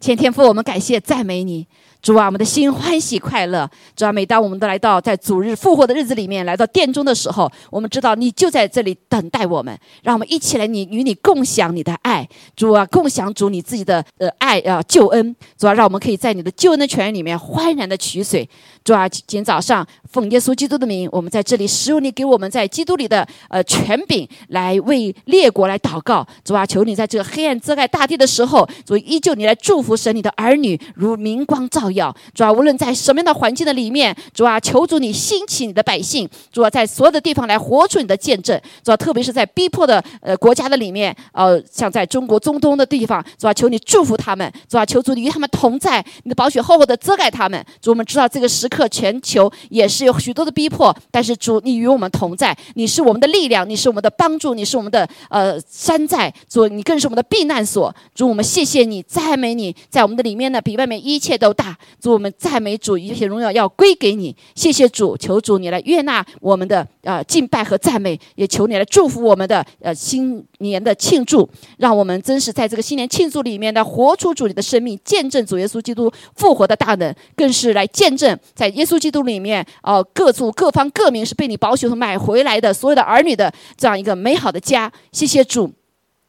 前天父，我们感谢赞美你。主啊，我们的心欢喜快乐。主啊，每当我们都来到在主日复活的日子里面，来到殿中的时候，我们知道你就在这里等待我们。让我们一起来，你与你共享你的爱。主啊，共享主你自己的呃爱啊救恩。主啊，让我们可以在你的救恩的泉源里面欢然的取水。主啊，今天早上奉耶稣基督的名，我们在这里使用你给我们在基督里的呃权柄，来为列国来祷告。主啊，求你在这个黑暗遮盖大地的时候，主依旧你来祝福神你的儿女如明光照。要主啊，无论在什么样的环境的里面，主啊，求主你兴起你的百姓，主啊，在所有的地方来活出你的见证，主啊，特别是在逼迫的呃国家的里面，呃，像在中国中东的地方，主啊，求你祝福他们，主啊，求主你与他们同在，你的宝血厚厚的遮盖他们。主，我们知道这个时刻全球也是有许多的逼迫，但是主你与我们同在，你是我们的力量，你是我们的帮助，你是我们的呃山寨，主你更是我们的避难所。主，我们谢谢你，赞美你，在我们的里面呢，比外面一切都大。主，我们赞美主，一切荣耀要归给你。谢谢主，求主你来悦纳我们的呃敬拜和赞美，也求你来祝福我们的呃新年的庆祝，让我们真是在这个新年庆祝里面的活出主你的生命，见证主耶稣基督复活的大能，更是来见证在耶稣基督里面哦各族各方各民是被你保守和买回来的所有的儿女的这样一个美好的家。谢谢主。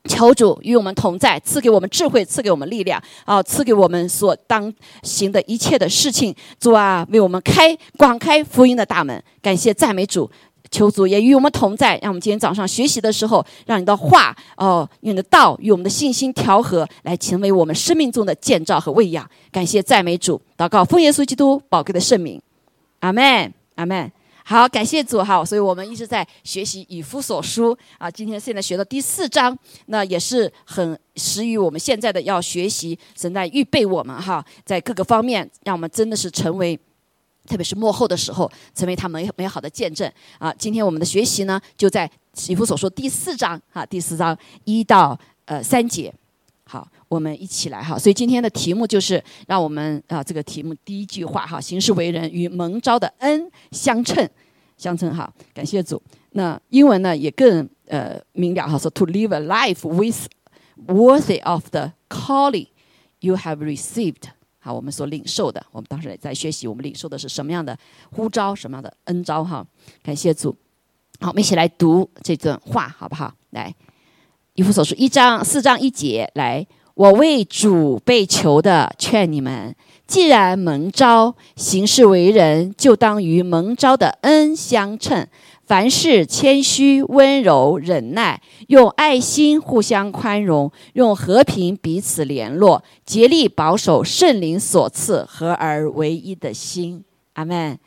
求主与我们同在，赐给我们智慧，赐给我们力量，啊，赐给我们所当行的一切的事情。主啊，为我们开广开福音的大门。感谢赞美主，求主也与我们同在。让我们今天早上学习的时候，让你的话哦，用你的道与我们的信心调和，来成为我们生命中的建造和喂养。感谢赞美主，祷告奉耶稣基督宝贵的圣名，阿门，阿门。好，感谢主哈，所以我们一直在学习以夫所书啊。今天现在学到第四章，那也是很适于我们现在的要学习，神在预备我们哈，在各个方面，让我们真的是成为，特别是幕后的时候，成为他美美好的见证啊。今天我们的学习呢，就在以夫所说第四章哈，第四章一到呃三节。好，我们一起来哈。所以今天的题目就是让我们啊，这个题目第一句话哈，行事为人与蒙召的恩相称，相称哈。感谢主。那英文呢也更呃明了哈，说 to live a life with worthy of the calling you have received。好，我们所领受的，我们当时在学习，我们领受的是什么样的呼召，什么样的恩召哈。感谢主。好，我们一起来读这段话好不好？来。以弗所书一章四章一节，来，我为主被囚的，劝你们，既然蒙召行事为人，就当与蒙召的恩相称。凡事谦虚、温柔、忍耐，用爱心互相宽容，用和平彼此联络，竭力保守圣灵所赐合而为一的心。阿门。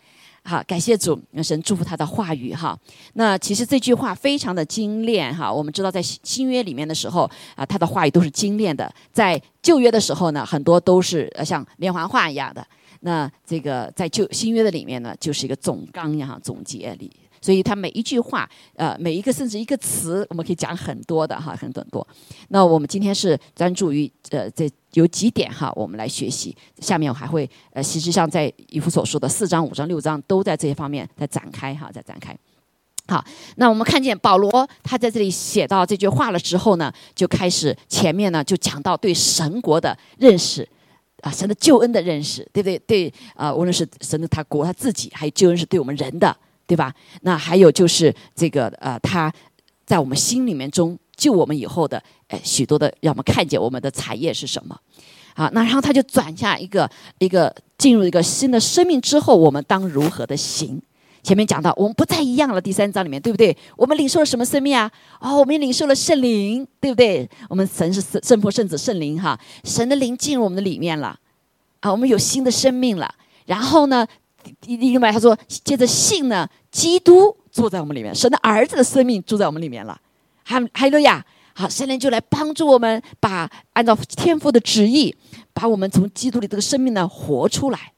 好，感谢主，那神祝福他的话语哈。那其实这句话非常的精炼哈。我们知道在新约里面的时候啊，他的话语都是精炼的；在旧约的时候呢，很多都是呃像连环画一样的。那这个在旧新约的里面呢，就是一个总纲呀总结里。所以他每一句话，呃，每一个甚至一个词，我们可以讲很多的哈，很多很多。那我们今天是专注于呃，这有几点哈，我们来学习。下面我还会呃，实际上在以弗所说的四章、五章、六章都在这些方面在展开哈，在展开。好，那我们看见保罗他在这里写到这句话了之后呢，就开始前面呢就讲到对神国的认识啊，神的救恩的认识，对不对？对啊，无论是神的他国他自己，还有救恩是对我们人的。对吧？那还有就是这个呃，他在我们心里面中救我们以后的，呃，许多的让我们看见我们的产业是什么？好，那然后他就转下一个一个进入一个新的生命之后，我们当如何的行？前面讲到我们不再一样了，第三章里面对不对？我们领受了什么生命啊？哦，我们领受了圣灵，对不对？我们神是圣圣父、圣子、圣灵哈，神的灵进入我们的里面了，啊，我们有新的生命了。然后呢？另外，他说：“接着信呢，基督住在我们里面，神的儿子的生命住在我们里面了。还还有呀，好，圣灵就来帮助我们，把按照天父的旨意，把我们从基督里这个生命呢活出来。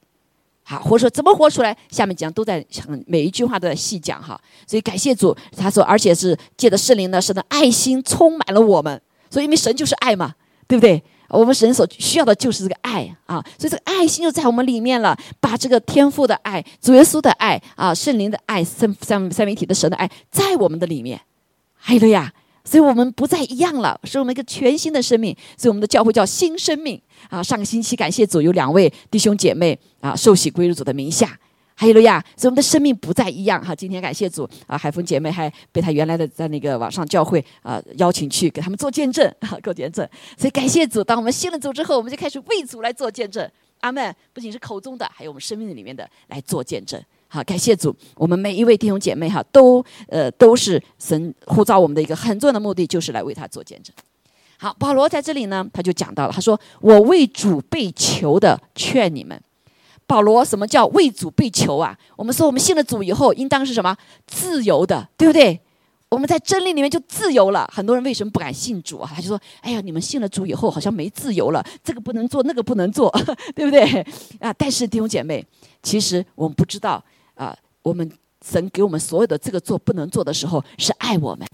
好，活出怎么活出来？下面讲都在每一句话都在细讲哈。所以感谢主，他说，而且是借着圣灵呢，神的爱心充满了我们。所以因为神就是爱嘛，对不对？”我们神所需要的就是这个爱啊，所以这个爱心就在我们里面了。把这个天赋的爱、主耶稣的爱啊、圣灵的爱、三三三位一体的神的爱，在我们的里面。还有呀，所以我们不再一样了，是我们一个全新的生命。所以我们的教会叫新生命啊。上个星期感谢主，有两位弟兄姐妹啊受洗归入主的名下。还有了呀，所以我们的生命不再一样哈。今天感谢主啊，海峰姐妹还被他原来的在那个网上教会啊邀请去给他们做见证，做见证。所以感谢主，当我们信了主之后，我们就开始为主来做见证。阿门。不仅是口中的，还有我们生命里面的来做见证。好，感谢主，我们每一位弟兄姐妹哈，都呃都是神呼召我们的一个很重要的目的，就是来为他做见证。好，保罗在这里呢，他就讲到了，他说：“我为主被囚的，劝你们。”保罗，什么叫为主被囚啊？我们说，我们信了主以后，应当是什么？自由的，对不对？我们在真理里面就自由了。很多人为什么不敢信主啊？他就说：“哎呀，你们信了主以后，好像没自由了，这个不能做，那个不能做，对不对？”啊，但是弟兄姐妹，其实我们不知道啊，我们神给我们所有的这个做不能做的时候，是爱我们，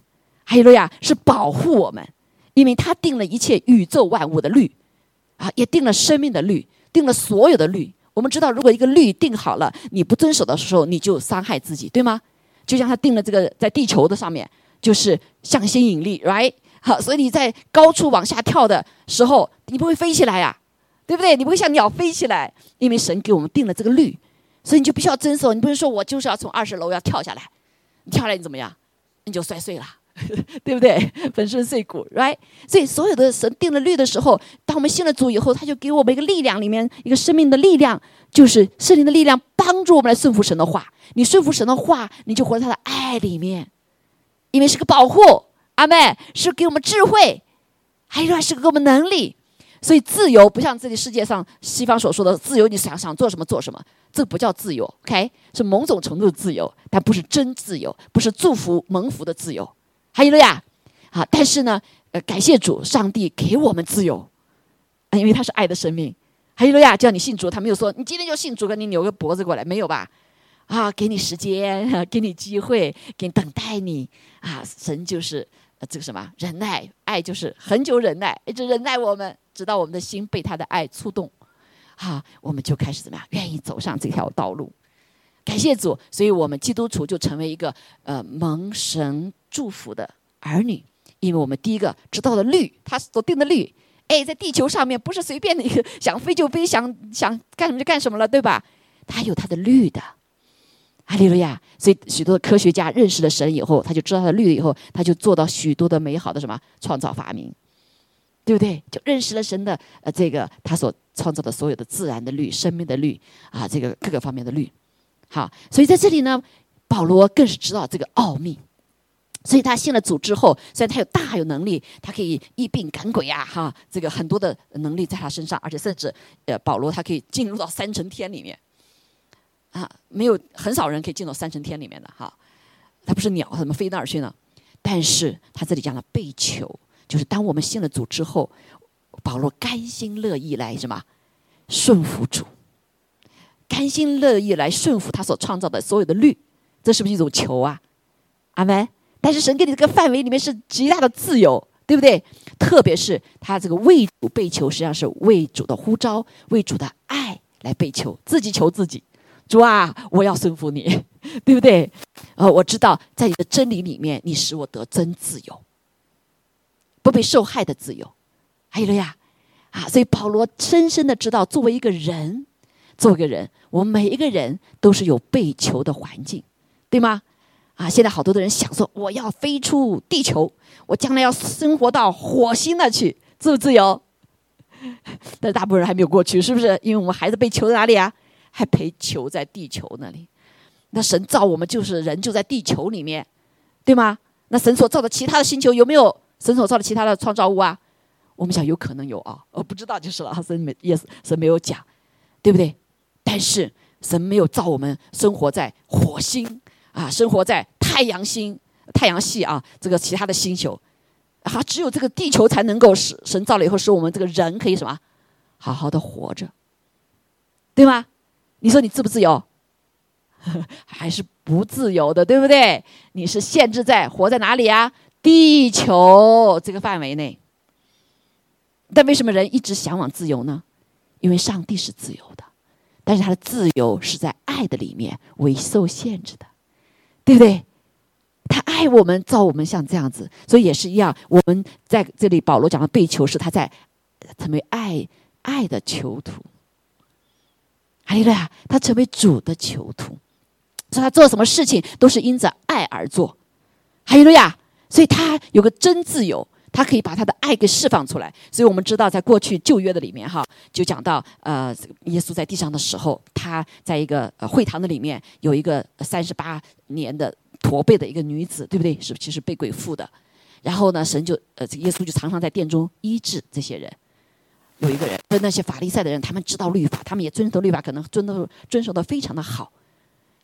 还有路亚，是保护我们，因为他定了一切宇宙万物的律，啊，也定了生命的律，定了所有的律。我们知道，如果一个律定好了，你不遵守的时候，你就伤害自己，对吗？就像他定了这个在地球的上面，就是向心引力，right？好，所以你在高处往下跳的时候，你不会飞起来呀，对不对？你不会像鸟飞起来，因为神给我们定了这个律，所以你就必须要遵守。你不是说我就是要从二十楼要跳下来，你跳下来你怎么样？你就摔碎了。对不对？粉身碎骨，right？所以所有的神定了律的时候，当我们信了主以后，他就给我们一个力量，里面一个生命的力量，就是圣灵的力量，帮助我们来顺服神的话。你顺服神的话，你就活在他的爱里面，因为是个保护。阿妹是给我们智慧，还有是给我们能力。所以自由不像这个世界上西方所说的自由，你想想做什么做什么，这不叫自由。OK，是某种程度的自由，但不是真自由，不是祝福蒙福的自由。哈利路亚，好，但是呢，呃，感谢主，上帝给我们自由，因为他是爱的生命。哈利路亚，叫你信主，他没有说你今天就信主，给你扭个脖子过来，没有吧？啊，给你时间，给你机会，给你等待你。啊，神就是这个什么？忍耐，爱就是很久忍耐，一直忍耐我们，直到我们的心被他的爱触动，好，我们就开始怎么样，愿意走上这条道路。感谢主，所以我们基督徒就成为一个呃蒙神祝福的儿女，因为我们第一个知道了律，他所定的律，哎，在地球上面不是随便的一个想飞就飞，想想干什么就干什么了，对吧？他有他的律的，哈利路亚！所以许多的科学家认识了神以后，他就知道他的律以后，他就做到许多的美好的什么创造发明，对不对？就认识了神的呃这个他所创造的所有的自然的律、生命的律啊，这个各个方面的律。好，所以在这里呢，保罗更是知道这个奥秘，所以他信了主之后，虽然他有大有能力，他可以一病赶鬼呀，哈，这个很多的能力在他身上，而且甚至呃，保罗他可以进入到三层天里面，啊，没有很少人可以进到三层天里面的哈，他不是鸟，他怎么飞那儿去呢？但是他这里讲了被囚，就是当我们信了主之后，保罗甘心乐意来什么顺服主。甘心乐意来顺服他所创造的所有的律，这是不是一种求啊？阿门。但是神给你这个范围里面是极大的自由，对不对？特别是他这个为主被求，实际上是为主的呼召、为主的爱来被求，自己求自己。主啊，我要顺服你，对不对？呃，我知道在你的真理里面，你使我得真自由，不被受害的自由。还有了呀，啊，所以保罗深深的知道，作为一个人。做个人，我们每一个人都是有被求的环境，对吗？啊，现在好多的人想说，我要飞出地球，我将来要生活到火星那去，自不自由？但是大部分人还没有过去，是不是？因为我们孩子被囚在哪里啊？还陪囚在地球那里。那神造我们就是人就在地球里面，对吗？那神所造的其他的星球有没有神所造的其他的创造物啊？我们想有可能有啊，我不知道就是了。神没也是神没有讲，对不对？但是神没有造我们生活在火星啊，生活在太阳星、太阳系啊，这个其他的星球，啊，只有这个地球才能够使神造了以后，使我们这个人可以什么，好好的活着，对吗？你说你自不自由？还是不自由的，对不对？你是限制在活在哪里啊？地球这个范围内。但为什么人一直向往自由呢？因为上帝是自由的。但是他的自由是在爱的里面为受限制的，对不对？他爱我们，造我们像这样子，所以也是一样。我们在这里，保罗讲的被囚是他在成为爱爱的囚徒。还有呀，他成为主的囚徒，说他做什么事情都是因着爱而做。还有呀，所以他有个真自由。他可以把他的爱给释放出来，所以我们知道，在过去旧约的里面，哈，就讲到，呃，耶稣在地上的时候，他在一个会堂的里面有一个三十八年的驼背的一个女子，对不对？是其实被鬼附的。然后呢，神就，呃，耶稣就常常在殿中医治这些人。有一个人，跟那些法利赛的人，他们知道律法，他们也遵守律法，可能遵守遵守的非常的好。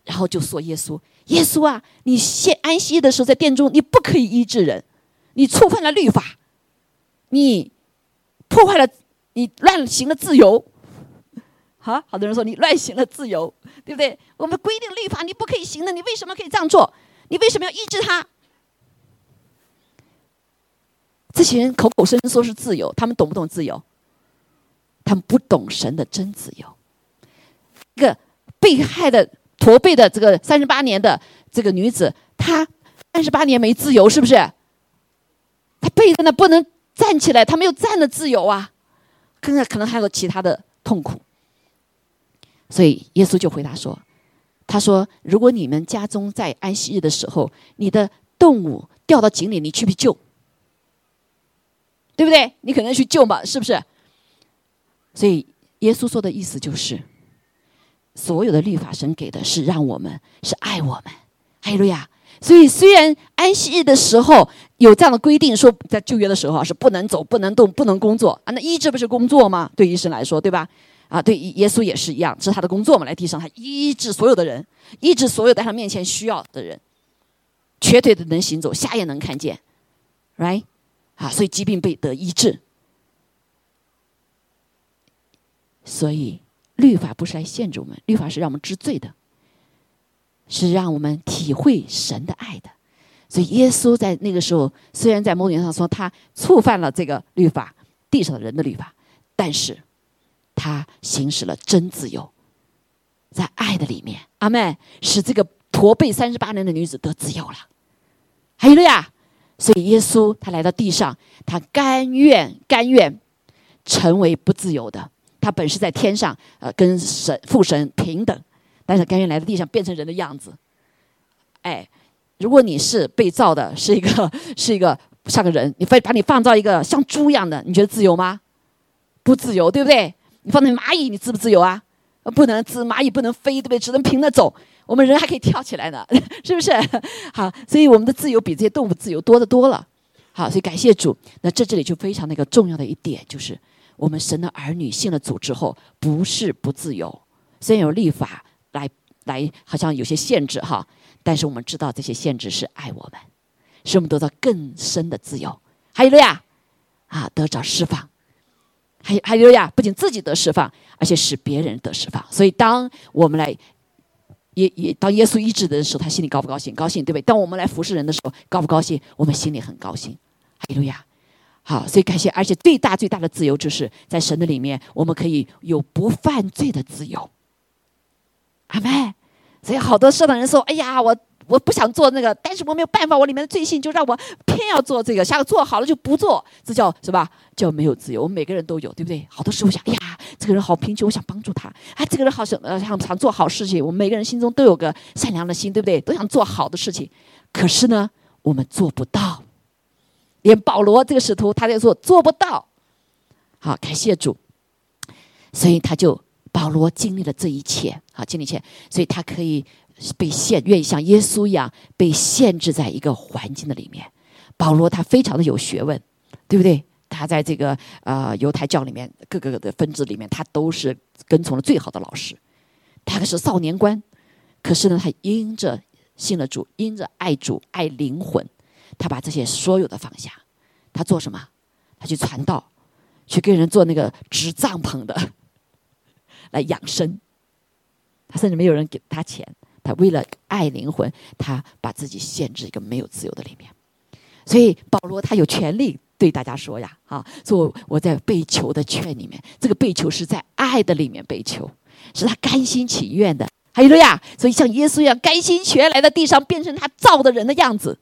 然后就说耶稣，耶稣啊，你现安息的时候在殿中，你不可以医治人。你触犯了律法，你破坏了，你乱行了自由。好，好多人说你乱行了自由，对不对？我们规定律法你不可以行的，你为什么可以这样做？你为什么要抑制他？这些人口口声声说是自由，他们懂不懂自由？他们不懂神的真自由。一个被害的驼背的这个三十八年的这个女子，她三十八年没自由，是不是？他背在那不能站起来，他没有站的自由啊，可能可能还有其他的痛苦。所以耶稣就回答说：“他说，如果你们家中在安息日的时候，你的动物掉到井里，你去不去救？对不对？你可能去救嘛，是不是？所以耶稣说的意思就是，所有的律法神给的是让我们是爱我们，哈利路亚。”所以，虽然安息日的时候有这样的规定，说在旧约的时候啊是不能走、不能动、不能工作啊，那医治不是工作吗？对医生来说，对吧？啊，对耶稣也是一样，这是他的工作嘛，来地上他医治所有的人，医治所有在他面前需要的人，瘸腿的能行走，瞎眼能看见，right？啊，所以疾病被得医治。所以律法不是来限制我们，律法是让我们知罪的。是让我们体会神的爱的，所以耶稣在那个时候，虽然在某种意义上说他触犯了这个律法，地上的人的律法，但是他行使了真自由，在爱的里面，阿妹使这个驼背三十八年的女子得自由了，还有了呀，所以耶稣他来到地上，他甘愿甘愿成为不自由的，他本是在天上，呃，跟神父神平等。但是甘愿来到地上变成人的样子，哎，如果你是被造的，是一个是一个像个人，你非把你放到一个像猪一样的，你觉得自由吗？不自由，对不对？你放在蚂蚁，你自不自由啊？不能自蚂蚁不能飞，对不对？只能平着走。我们人还可以跳起来呢，是不是？好，所以我们的自由比这些动物自由多的多了。好，所以感谢主。那这这里就非常的一个重要的一点，就是我们神的儿女信了主之后，不是不自由，虽然有立法。来来，好像有些限制哈，但是我们知道这些限制是爱我们，使我们得到更深的自由。还有了呀，啊，得着释放，还有还有呀，不仅自己得释放，而且使别人得释放。所以，当我们来也也当耶稣医治的时候，他心里高不高兴？高兴，对不对？当我们来服侍人的时候，高不高兴？我们心里很高兴。还有路亚！好，所以感谢，而且最大最大的自由，就是在神的里面，我们可以有不犯罪的自由。阿妹，所以好多社长人说：“哎呀，我我不想做那个，但是我没有办法，我里面的罪性就让我偏要做这个，下个做好了就不做，这叫是吧？叫没有自由。我们每个人都有，对不对？好多时候想，哎呀，这个人好贫穷，我想帮助他。哎，这个人好想呃想想做好事情。我们每个人心中都有个善良的心，对不对？都想做好的事情。可是呢，我们做不到。连保罗这个使徒，他在说做不到。好，感谢主。所以他就。”保罗经历了这一切，好经历一切，所以他可以被限，愿意像耶稣一样被限制在一个环境的里面。保罗他非常的有学问，对不对？他在这个呃犹太教里面各个的分支里面，他都是跟从了最好的老师。他可是少年官，可是呢，他因着信了主，因着爱主爱灵魂，他把这些所有的放下。他做什么？他去传道，去跟人做那个支帐篷的。来养生，他甚至没有人给他钱，他为了爱灵魂，他把自己限制一个没有自由的里面。所以保罗他有权利对大家说呀，啊，说我在被求的圈里面，这个被求是在爱的里面被求，是他甘心情愿的。还有了呀，所以像耶稣一样甘心全来到地上，变成他造的人的样子。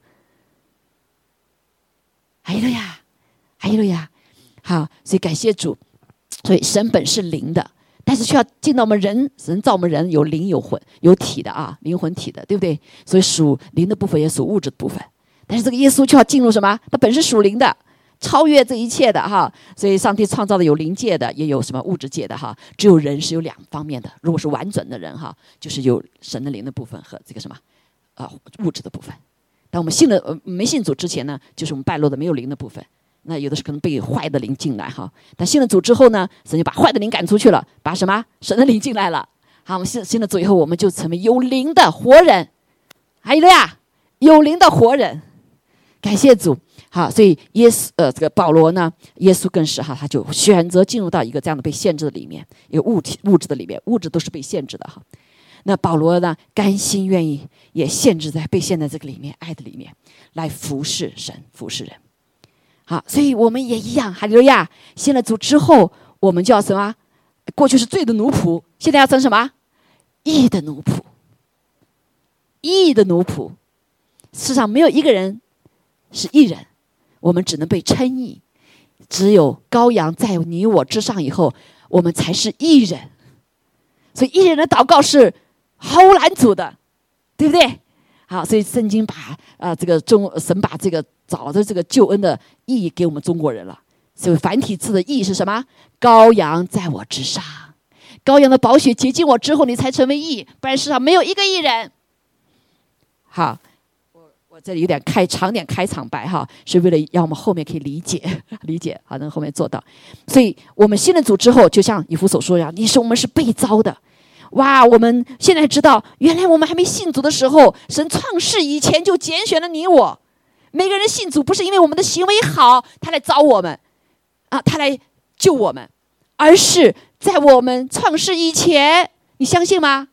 还有了呀，还有了呀，好，所以感谢主。所以神本是灵的，但是需要进到我们人，神造我们人有灵有魂有体的啊，灵魂体的，对不对？所以属灵的部分也属物质的部分。但是这个耶稣就要进入什么？他本是属灵的。超越这一切的哈，所以上帝创造的有灵界的，也有什么物质界的哈。只有人是有两方面的。如果是完整的人哈，就是有神的灵的部分和这个什么啊物质的部分。当我们信了呃没信主之前呢，就是我们败落的没有灵的部分。那有的是可能被坏的灵进来哈。但信了主之后呢，神就把坏的灵赶出去了，把什么神的灵进来了。好，我们信信了主以后，我们就成为有灵的活人。还有了呀，有灵的活人，感谢主。好，所以耶稣呃，这个保罗呢，耶稣更是哈，他就选择进入到一个这样的被限制的里面，一个物体物质的里面，物质都是被限制的哈。那保罗呢，甘心愿意也限制在被限在这个里面，爱的里面来服侍神，服侍人。好，所以我们也一样，哈利路亚！信了主之后，我们叫什么？过去是罪的奴仆，现在要成什么？义的奴仆。义的奴仆，世上没有一个人是义人。我们只能被称义，只有羔羊在你我之上以后，我们才是义人。所以义人的祷告是毫无拦阻的，对不对？好，所以圣经把啊这个中神把这个早的这个救恩的意义给我们中国人了。所以繁体字的意义是什么？羔羊在我之上，羔羊的宝血洁净我之后，你才成为义，不然世上没有一个义人。好。我我这里有点开长点开场白哈，是为了让我们后面可以理解 理解，好能后面做到。所以我们信了主之后，就像以弗所说一样，你是我们是被造的。哇，我们现在知道，原来我们还没信主的时候，神创世以前就拣选了你我。每个人信主不是因为我们的行为好，他来找我们啊，他来救我们，而是在我们创世以前，你相信吗？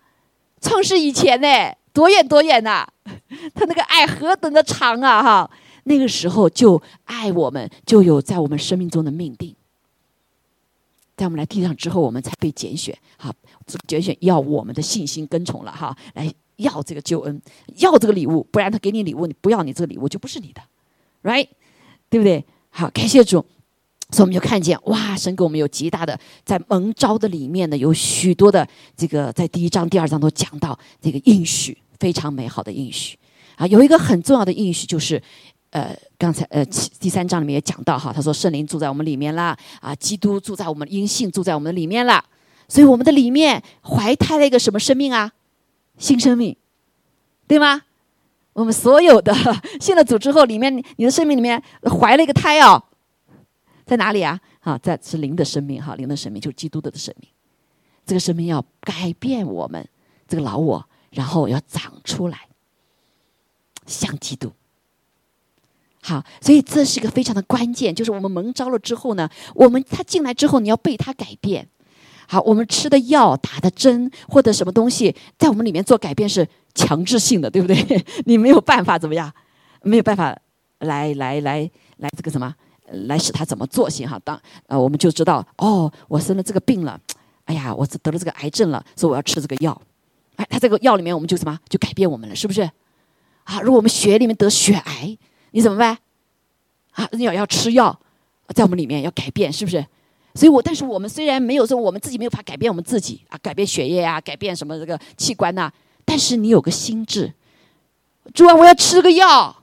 创世以前呢？多远多远呐！他那个爱何等的长啊！哈，那个时候就爱我们，就有在我们生命中的命定。在我们来地上之后，我们才被拣选。好，拣选要我们的信心跟从了哈，来要这个救恩，要这个礼物，不然他给你礼物，你不要你这个礼物就不是你的，right？对不对？好，感谢主。所以我们就看见，哇，神给我们有极大的在蒙召的里面呢，有许多的这个在第一章、第二章都讲到这个应许。非常美好的应许啊，有一个很重要的应许就是，呃，刚才呃第三章里面也讲到哈，他说圣灵住在我们里面啦，啊，基督住在我们阴性住在我们的里面了，所以我们的里面怀胎了一个什么生命啊？新生命，对吗？我们所有的信了主之后，里面你的生命里面怀了一个胎哦，在哪里啊？啊，在是灵的生命哈，灵的生命就是基督的生命，这个生命要改变我们这个老我。然后要长出来，像基督。好，所以这是一个非常的关键，就是我们蒙召了之后呢，我们他进来之后，你要被他改变。好，我们吃的药、打的针或者什么东西，在我们里面做改变是强制性的，对不对？你没有办法怎么样？没有办法来来来来这个什么来使他怎么做行哈？当呃，我们就知道哦，我生了这个病了，哎呀，我得了这个癌症了，所以我要吃这个药。哎，他这个药里面，我们就什么就改变我们了，是不是？啊，如果我们血里面得血癌，你怎么办？啊，你要要吃药，在我们里面要改变，是不是？所以我，但是我们虽然没有说我们自己没有法改变我们自己啊，改变血液啊，改变什么这个器官呐，但是你有个心智，主啊，我要吃个药，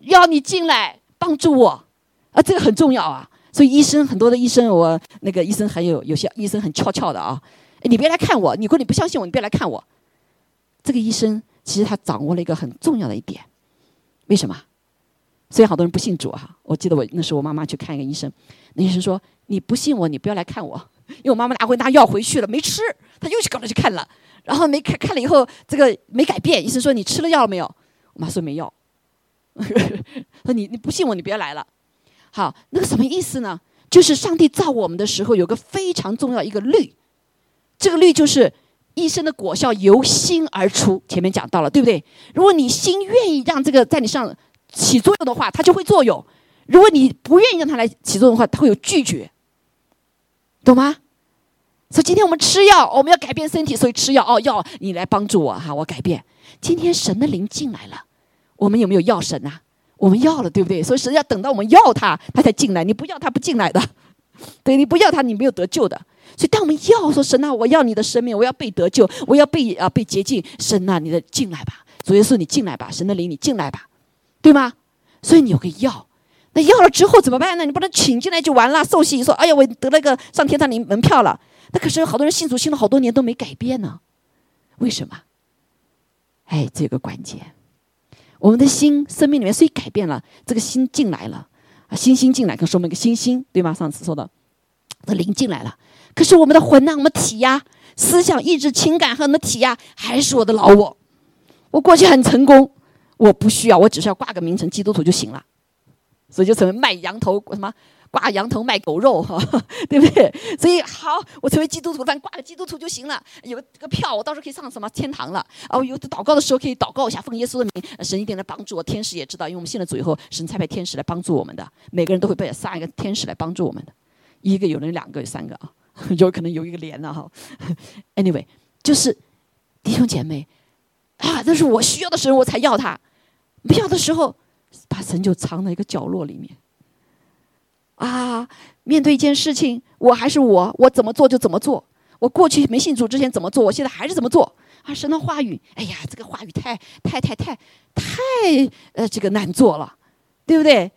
要你进来帮助我啊，这个很重要啊。所以医生很多的医生，我那个医生还有有些医生很悄悄的啊。你别来看我，你如果你不相信我，你别来看我。这个医生其实他掌握了一个很重要的一点，为什么？所以好多人不信主哈，我记得我那时候我妈妈去看一个医生，那医生说你不信我，你不要来看我，因为我妈妈拿回拿药回去了没吃，她又去搞了去看了，然后没看看了以后这个没改变，医生说你吃了药了没有？我妈说没药，说你你不信我，你不要来了。好，那个什么意思呢？就是上帝造我们的时候有个非常重要一个律。这个律就是一生的果效由心而出，前面讲到了，对不对？如果你心愿意让这个在你上起作用的话，它就会作用；如果你不愿意让它来起作用的话，它会有拒绝，懂吗？所以今天我们吃药，我们要改变身体，所以吃药哦，药你来帮助我哈，我改变。今天神的灵进来了，我们有没有要神呐？我们要了，对不对？所以神要等到我们要他，他才进来。你不要他不进来的，对你不要他，你没有得救的。所以当我们要说神呐，我要你的生命，我要被得救，我要被啊被洁净，神呐，你的进来吧，主耶稣你进来吧，神的灵你进来吧，对吗？所以你有个要。那要了之后怎么办呢？你不能请进来就完了，受洗说：“哎呀，我得了个上天堂的门票了。”那可是好多人信主信了好多年都没改变呢，为什么？哎，这个关键，我们的心生命里面虽改变了，这个心进来了啊，心心进来，可说明一个心心，对吗？上次说的，这灵进来了，可是我们的魂呢？我们体呀，思想、意志、情感和我们的体呀，还是我的老我。我过去很成功，我不需要，我只是要挂个名称，基督徒就行了。所以就成为卖羊头什么挂羊头卖狗肉哈，对不对？所以好，我成为基督徒，但挂个基督徒就行了，有个票，我到时候可以上什么天堂了。哦，有祷告的时候可以祷告一下，奉耶稣的名，神一定来帮助我。天使也知道，因为我们信了主以后，神才派天使来帮助我们的。每个人都会被杀一个天使来帮助我们的，一个有人两个有三个啊，有可能有一个连了哈。Anyway，就是弟兄姐妹啊，这是我需要的时候我才要他，不要的时候。把神就藏在一个角落里面，啊！面对一件事情，我还是我，我怎么做就怎么做。我过去没信主之前怎么做，我现在还是怎么做。啊！神的话语，哎呀，这个话语太太太太太呃，这个难做了，对不对？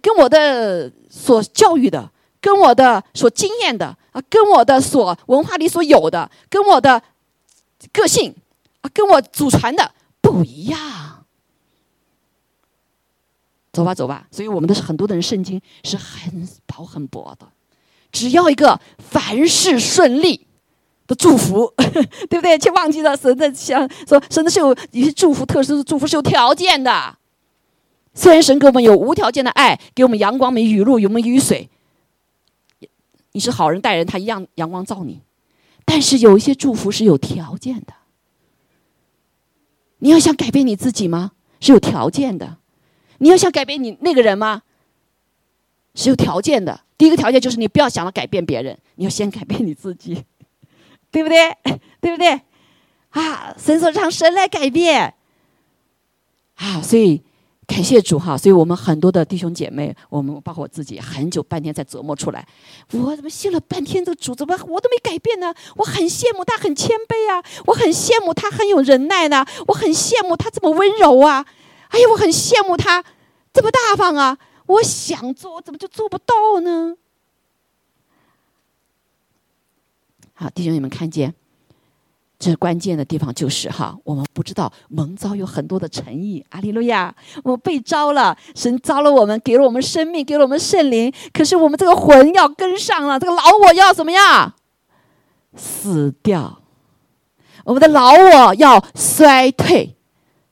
跟我的所教育的，跟我的所经验的啊，跟我的所文化里所有的，跟我的个性啊，跟我祖传的不一样。走吧，走吧。所以我们的很多的人圣经是很薄很薄的，只要一个凡事顺利的祝福，对不对？却忘记了神的想说，神的是有一些祝福，特殊的祝福是有条件的。虽然神给我们有无条件的爱，给我们阳光、没雨露、有没雨水，你是好人待人，他一样阳光照你。但是有一些祝福是有条件的。你要想改变你自己吗？是有条件的。你要想改变你那个人吗？是有条件的。第一个条件就是你不要想着改变别人，你要先改变你自己，对不对？对不对？啊，神说让神来改变。啊，所以感谢主哈。所以我们很多的弟兄姐妹，我们包括我自己，很久半天才琢磨出来。我怎么信了半天这个主，怎么我都没改变呢？我很羡慕他很谦卑啊，我很羡慕他很有忍耐呢，我很羡慕他这么温柔啊。哎呀，我很羡慕他这么大方啊！我想做，怎么就做不到呢？好，弟兄你们看见，这关键的地方就是哈，我们不知道蒙召有很多的诚意。阿利路亚，我们被招了，神招了我们，给了我们生命，给了我们圣灵。可是我们这个魂要跟上了，这个老我要怎么样？死掉，我们的老我要衰退，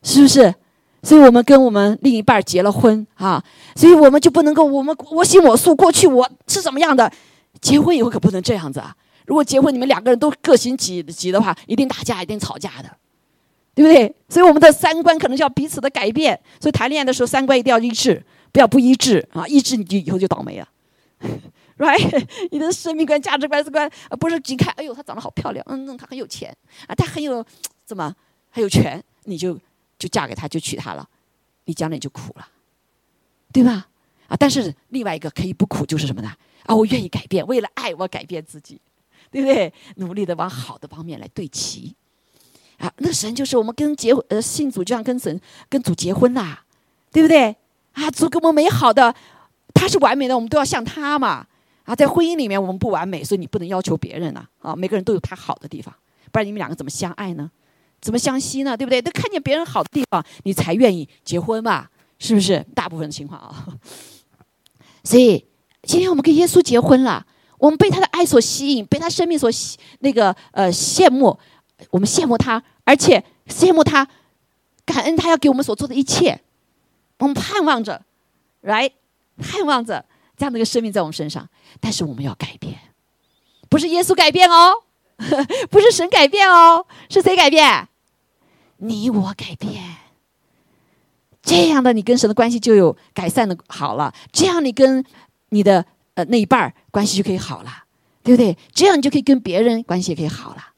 是不是？所以我们跟我们另一半结了婚啊，所以我们就不能够我们我行我素。过去我是怎么样的，结婚以后可不能这样子啊！如果结婚你们两个人都各行己己的话，一定打架，一定吵架的，对不对？所以我们的三观可能就要彼此的改变。所以谈恋爱的时候三观一定要一致，不要不一致啊！一致你就以后就倒霉了，right？你的生命观、价值观、观不是仅看，哎呦，她长得好漂亮，嗯，她很有钱啊，她很有怎么很有权，你就。就嫁给他，就娶她了，你将来就苦了，对吧？啊，但是另外一个可以不苦，就是什么呢？啊，我愿意改变，为了爱我改变自己，对不对？努力的往好的方面来对齐。啊，那神就是我们跟结呃信主，就像跟神跟主结婚啦，对不对？啊，主给我们美好的，他是完美的，我们都要像他嘛。啊，在婚姻里面我们不完美，所以你不能要求别人呐。啊，每个人都有他好的地方，不然你们两个怎么相爱呢？怎么相惜呢？对不对？都看见别人好的地方，你才愿意结婚嘛？是不是？大部分情况啊。所以今天我们跟耶稣结婚了，我们被他的爱所吸引，被他生命所那个呃羡慕，我们羡慕他，而且羡慕他，感恩他要给我们所做的一切。我们盼望着，来盼望着这样的一个生命在我们身上，但是我们要改变，不是耶稣改变哦，不是神改变哦，是谁改变？你我改变，这样的你跟神的关系就有改善的好了，这样你跟你的呃那一半儿关系就可以好了，对不对？这样你就可以跟别人关系也可以好了。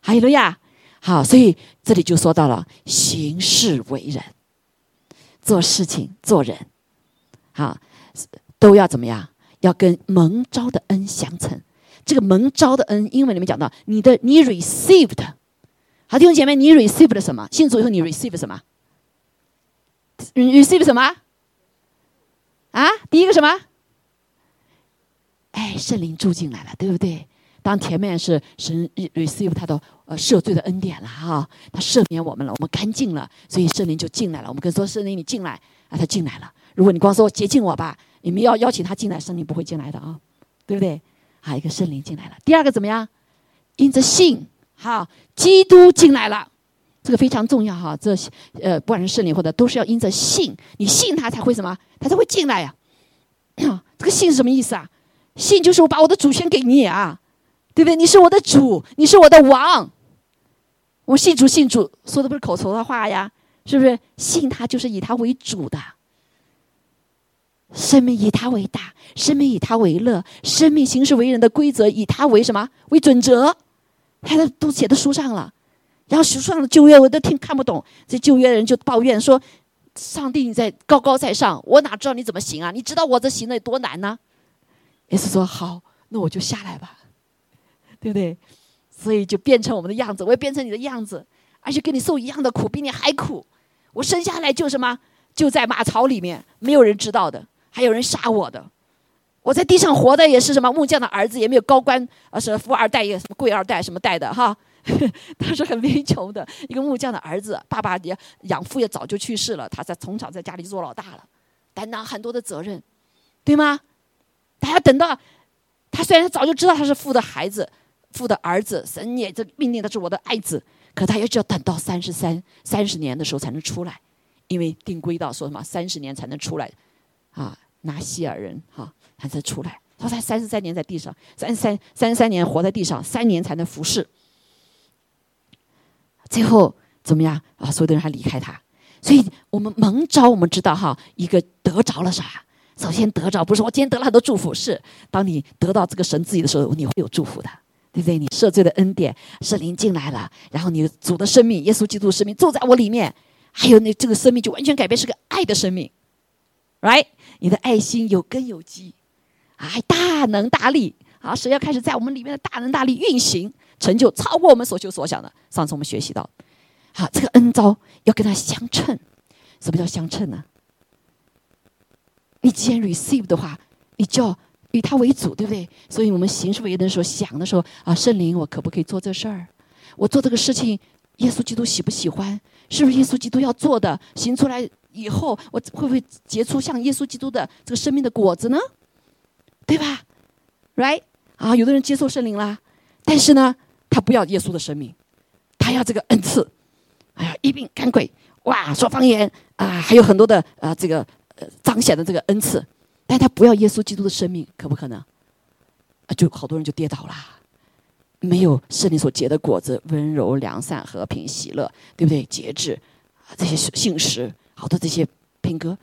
还有了呀，好，所以这里就说到了行事为人，做事情做人，好，都要怎么样？要跟蒙召的恩相称。这个蒙召的恩，英文里面讲到你的你 received，好弟兄姐妹，你 received 什么？信主以后你 receive 什么？receive 什么？啊，第一个什么？哎，圣灵住进来了，对不对？当前面是神 receive 他的呃赦罪的恩典了哈，他赦免我们了，我们干净了，所以圣灵就进来了。我们跟说圣灵你进来啊，他进来了。如果你光说洁净我吧，你们要邀请他进来，圣灵不会进来的啊，对不对？啊一个圣灵进来了。第二个怎么样？因着信，好，基督进来了，这个非常重要哈。这呃，不管是圣灵或者都是要因着信，你信他才会什么？他才会进来呀。这个信是什么意思啊？信就是我把我的主权给你啊，对不对？你是我的主，你是我的王。我信主，信主说的不是口头的话呀，是不是？信他就是以他为主的。生命以他为大，生命以他为乐，生命行事为人的规则以他为什么为准则？他都都写在书上了。然后书上的旧约我都听看不懂，这旧约人就抱怨说：“上帝你在高高在上，我哪知道你怎么行啊？你知道我这行的有多难呢？”也是说：“好，那我就下来吧，对不对？”所以就变成我们的样子，我也变成你的样子，而且跟你受一样的苦，比你还苦。我生下来就什么，就在马槽里面，没有人知道的。还有人杀我的，我在地上活的也是什么木匠的儿子，也没有高官，啊，是富二代，也什么贵二代什么代的哈，他是很贫穷的一个木匠的儿子，爸爸也养父也早就去世了，他在从小在家里做老大了，担当很多的责任，对吗？他要等到他虽然早就知道他是父的孩子，父的儿子，神也这命令的是我的爱子，可他也只要等到三十三三十年的时候才能出来，因为定规到说什么三十年才能出来。啊，拿西尔人哈，他才出来。他才三十三年在地上，三三三十三年活在地上，三年才能服侍。最后怎么样啊？所有的人还离开他。所以我们蒙召，我们知道哈，一个得着了啥？首先得着不是我今天得了很多祝福，是当你得到这个神自己的时候，你会有祝福的，对不对？你赦罪的恩典，圣灵进来了，然后你主的生命，耶稣基督的生命住在我里面，还有那这个生命就完全改变，是个爱的生命，right？你的爱心有根有基，啊，大能大力啊！神要开始在我们里面的大能大力运行，成就超过我们所求所想的。上次我们学习到，好，这个恩招要跟他相称。什么叫相称呢？你既然 receive 的话，你就要以他为主，对不对？所以我们行事为人的时候，想的时候啊，圣灵，我可不可以做这事儿？我做这个事情，耶稣基督喜不喜欢？是不是耶稣基督要做的？行出来。以后我会不会结出像耶稣基督的这个生命的果子呢？对吧？Right 啊，有的人接受圣灵啦，但是呢，他不要耶稣的生命，他要这个恩赐。哎呀，一病赶鬼，哇，说方言啊，还有很多的啊，这个呃彰显的这个恩赐，但他不要耶稣基督的生命，可不可能？啊，就好多人就跌倒啦，没有圣灵所结的果子，温柔、良善、和平、喜乐，对不对？节制啊，这些信实。好多这些品格，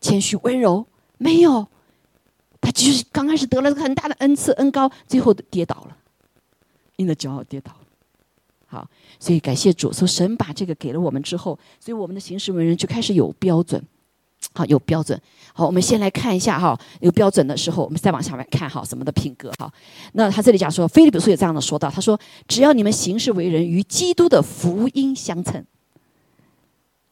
谦虚温柔没有，他就是刚开始得了很大的恩赐恩高，最后跌倒了，因为骄傲跌倒。好，所以感谢主，说神把这个给了我们之后，所以我们的行事为人就开始有标准，好有标准。好，我们先来看一下哈，有标准的时候，我们再往下面看哈，什么的品格哈。那他这里讲说，菲利比书也这样的说到，他说只要你们行事为人与基督的福音相称。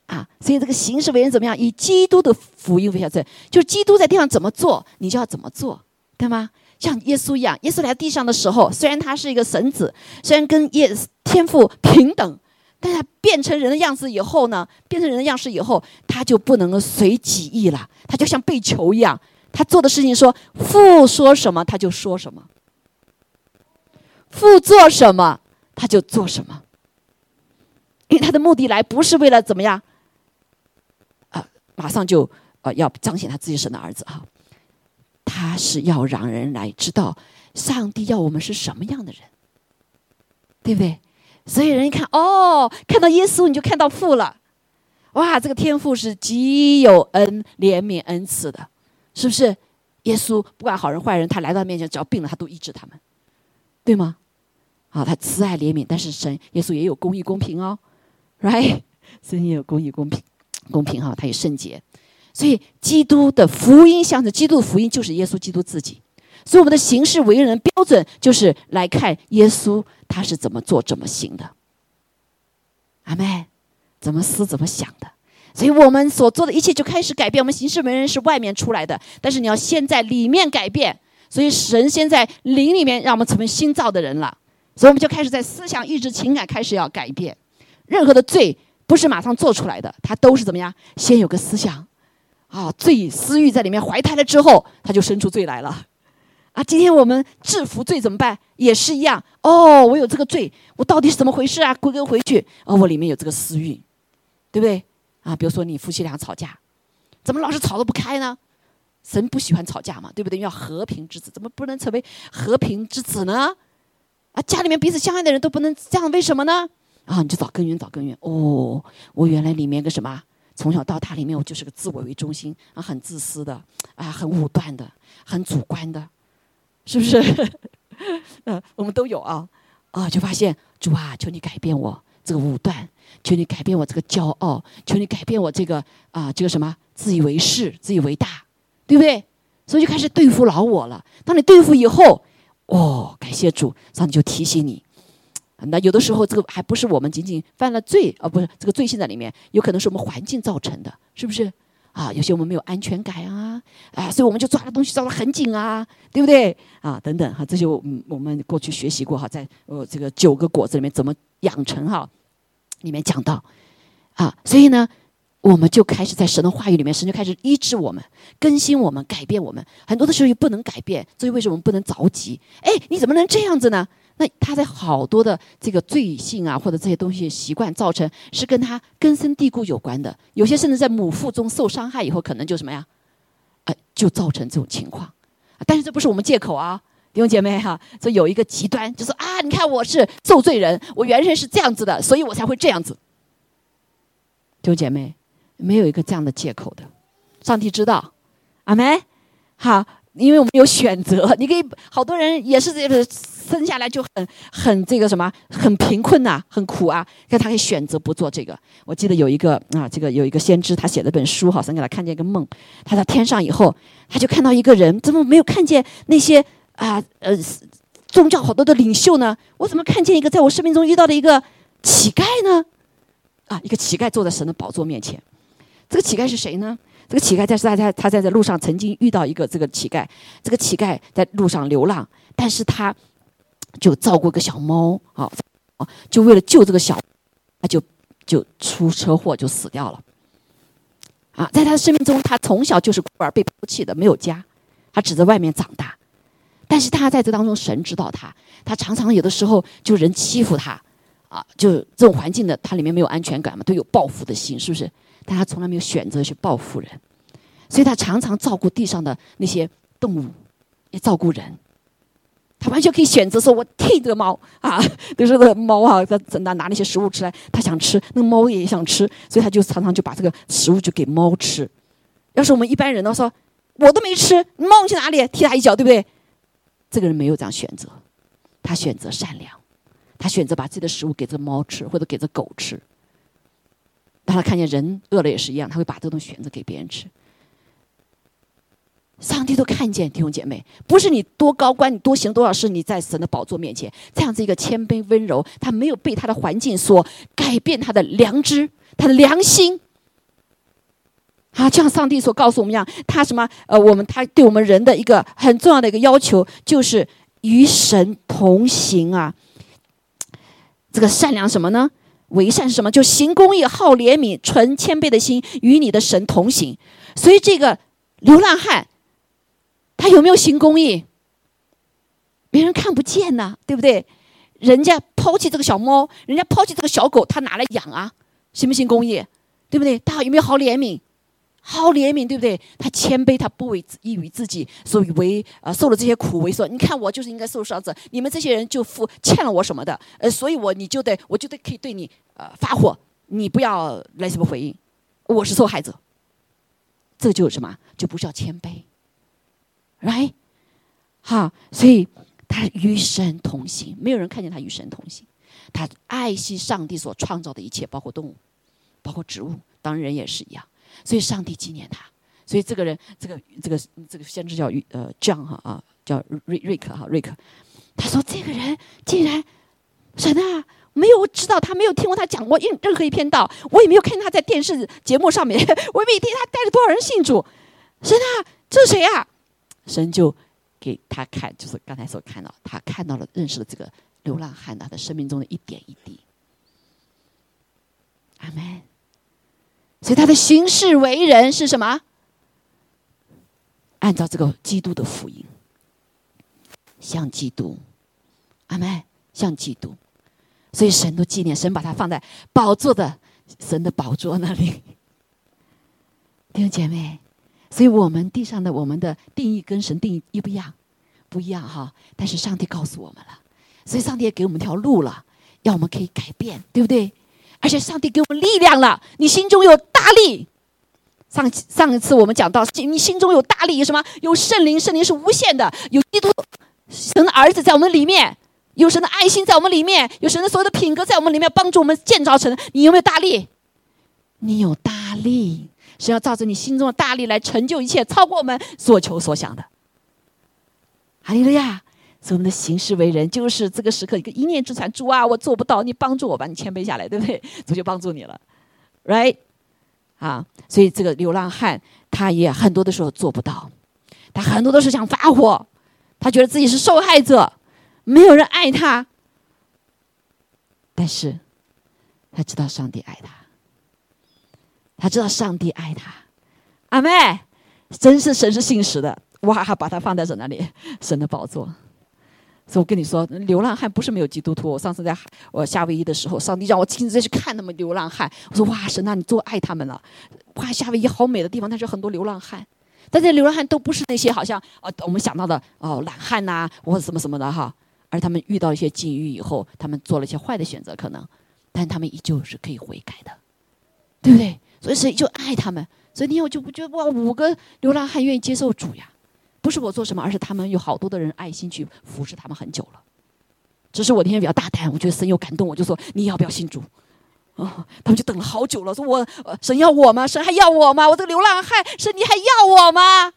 啊，所以这个行事为人怎么样？以基督的福音为标准，就是基督在地上怎么做，你就要怎么做，对吗？像耶稣一样，耶稣来地上的时候，虽然他是一个神子，虽然跟耶天父平等，但他变成人的样子以后呢，变成人的样式以后，他就不能够随己意了，他就像被囚一样，他做的事情说父说什么他就说什么，父做什么他就做什么，因为他的目的来不是为了怎么样。马上就呃要彰显他自己神的儿子哈，他是要让人来知道上帝要我们是什么样的人，对不对？所以人一看哦，看到耶稣你就看到父了，哇，这个天父是极有恩怜悯恩赐的，是不是？耶稣不管好人坏人，他来到面前，只要病了他都医治他们，对吗？啊，他慈爱怜悯，但是神耶稣也有公义公平哦，right？神也有公义公平公平哈，他也圣洁，所以基督的福音象征基督的福音就是耶稣基督自己，所以我们的行事为人标准就是来看耶稣他是怎么做怎么行的，阿妹怎么思怎么想的，所以我们所做的一切就开始改变。我们行事为人是外面出来的，但是你要先在里面改变，所以神先在灵里面让我们成为新造的人了。所以我们就开始在思想、意志、情感开始要改变。任何的罪不是马上做出来的，他都是怎么样？先有个思想，啊，罪私欲在里面怀胎了之后，他就生出罪来了。啊，今天我们制服罪怎么办？也是一样。哦，我有这个罪，我到底是怎么回事啊？归根回去，哦，我里面有这个私欲，对不对？啊，比如说你夫妻俩吵架，怎么老是吵得不开呢？神不喜欢吵架嘛，对不对？要和平之子，怎么不能成为和平之子呢？啊，家里面彼此相爱的人都不能这样，为什么呢？啊，你就找根源，找根源。哦，我原来里面个什么，从小到大里面我就是个自我为中心啊，很自私的啊，很武断的，很主观的，是不是？嗯，我们都有啊。啊，就发现主啊，求你改变我这个武断，求你改变我这个骄傲，求你改变我这个啊，这个什么自以为是、自以为大，对不对？所以就开始对付老我了。当你对付以后。哦，感谢主，上帝就提醒你。那有的时候，这个还不是我们仅仅犯了罪，啊不是这个罪性在里面，有可能是我们环境造成的，是不是？啊，有些我们没有安全感啊，啊，所以我们就抓的东西抓得很紧啊，对不对？啊，等等哈，这些我我们过去学习过哈，在呃这个九个果子里面怎么养成哈，里面讲到啊，所以呢。我们就开始在神的话语里面，神就开始医治我们、更新我们、改变我们。很多的时候又不能改变，所以为什么我们不能着急？哎，你怎么能这样子呢？那他在好多的这个罪性啊，或者这些东西习惯造成，是跟他根深蒂固有关的。有些甚至在母腹中受伤害以后，可能就什么呀？哎，就造成这种情况。但是这不是我们借口啊，弟兄姐妹哈。所以有一个极端，就是啊，你看我是受罪人，我原先是这样子的，所以我才会这样子。弟兄姐妹。没有一个这样的借口的，上帝知道，阿梅，好，因为我们有选择，你可以好多人也是这个生下来就很很这个什么很贫困呐，很苦啊，但他可以选择不做这个。我记得有一个啊，这个有一个先知，他写了本书，好像给他看见一个梦，他在天上以后，他就看到一个人，怎么没有看见那些啊呃宗教好多的领袖呢？我怎么看见一个在我生命中遇到的一个乞丐呢？啊，一个乞丐坐在神的宝座面前。这个乞丐是谁呢？这个乞丐在在在他在在路上曾经遇到一个这个乞丐，这个乞丐在路上流浪，但是他就照顾一个小猫，好啊，就为了救这个小，他就就出车祸就死掉了。啊，在他的生命中，他从小就是孤儿，被抛弃的，没有家，他只在外面长大。但是他在这当中，神知道他，他常常有的时候就人欺负他，啊，就这种环境的，他里面没有安全感嘛，都有报复的心，是不是？但他从来没有选择去报复人，所以他常常照顾地上的那些动物，也照顾人。他完全可以选择说：“我替 这个猫啊，比如说个猫啊，他拿拿那些食物吃来，他想吃，那个猫也想吃，所以他就常常就把这个食物就给猫吃。要是我们一般人呢，说我都没吃，猫去哪里？踢他一脚，对不对？这个人没有这样选择，他选择善良，他选择把自己的食物给这猫吃，或者给这狗吃。当他看见人饿了也是一样，他会把这个东西选择给别人吃。上帝都看见弟兄姐妹，不是你多高官，你多行多少事，你在神的宝座面前这样子一个谦卑温柔，他没有被他的环境所改变他的良知，他的良心。啊，就像上帝所告诉我们一样，他什么？呃，我们他对我们人的一个很重要的一个要求，就是与神同行啊。这个善良什么呢？为善是什么？就行公义、好怜悯、纯谦卑的心，与你的神同行。所以这个流浪汉，他有没有行公义？别人看不见呐，对不对？人家抛弃这个小猫，人家抛弃这个小狗，他拿来养啊，行不行公义？对不对？他有没有好怜悯？好怜悯，对不对？他谦卑，他不为以于自己，所以为啊受了这些苦为说，你看我就是应该受伤者，你们这些人就负欠了我什么的，呃，所以我你就得我就得可以对你呃发火，你不要来什么回应，我是受害者，这就是什么？就不叫谦卑，right？哈，所以。他与神同行，没有人看见他与神同行。他爱惜上帝所创造的一切，包括动物，包括植物，当然人也是一样。所以上帝纪念他。所以这个人，这个这个这个先知叫呃 John 哈啊，叫瑞瑞克哈瑞克。他说这个人竟然神啊，没有知道他没有听过他讲过任任何一篇道，我也没有看他在电视节目上面，我也没听他带了多少人信主。神啊，这是谁呀？神就给他看，就是刚才所看到，他看到了认识了这个流浪汉他的生命中的一点一滴。阿门。所以他的行事为人是什么？按照这个基督的福音，像基督，阿门，像基督。所以神都纪念，神把他放在宝座的神的宝座那里。弟兄姐妹，所以我们地上的我们的定义跟神定义一不一样，不一样哈。但是上帝告诉我们了，所以上帝也给我们条路了，要我们可以改变，对不对？而且上帝给我们力量了，你心中有大力。上上一次我们讲到，你心中有大力，什么？有圣灵，圣灵是无限的，有基督神的儿子在我们里面，有神的爱心在我们里面，有神的所有的品格在我们里面，帮助我们建造成。你有没有大力？你有大力，是要照着你心中的大力来成就一切，超过我们所求所想的。哈利路亚！所以我们的行事为人，就是这个时刻一个一念之传。主啊，我做不到，你帮助我吧，你谦卑下来，对不对？主就帮助你了，right？啊，所以这个流浪汉他也很多的时候做不到，他很多都是想发火，他觉得自己是受害者，没有人爱他，但是他知道上帝爱他，他知道上帝爱他，阿妹，真是神是信实的，哇，把他放在这那里，神的宝座。所以我跟你说，流浪汉不是没有基督徒。我上次在我夏威夷的时候，上帝让我亲自去看他们流浪汉。我说：“哇，神啊，你多爱他们了！哇，夏威夷好美的地方，但是很多流浪汉。但这流浪汉都不是那些好像呃我们想到的哦懒汉呐，或者什么什么的哈。而他们遇到一些境遇以后，他们做了一些坏的选择，可能，但他们依旧是可以悔改的，对不对？所以神就爱他们。所以你我就不觉得哇，五个流浪汉愿意接受主呀。”不是我做什么，而是他们有好多的人爱心去服侍他们很久了。只是我那天比较大胆，我觉得神有感动，我就说你要不要信主？哦，他们就等了好久了，说我神要我吗？神还要我吗？我这个流浪汉，神你还要我吗？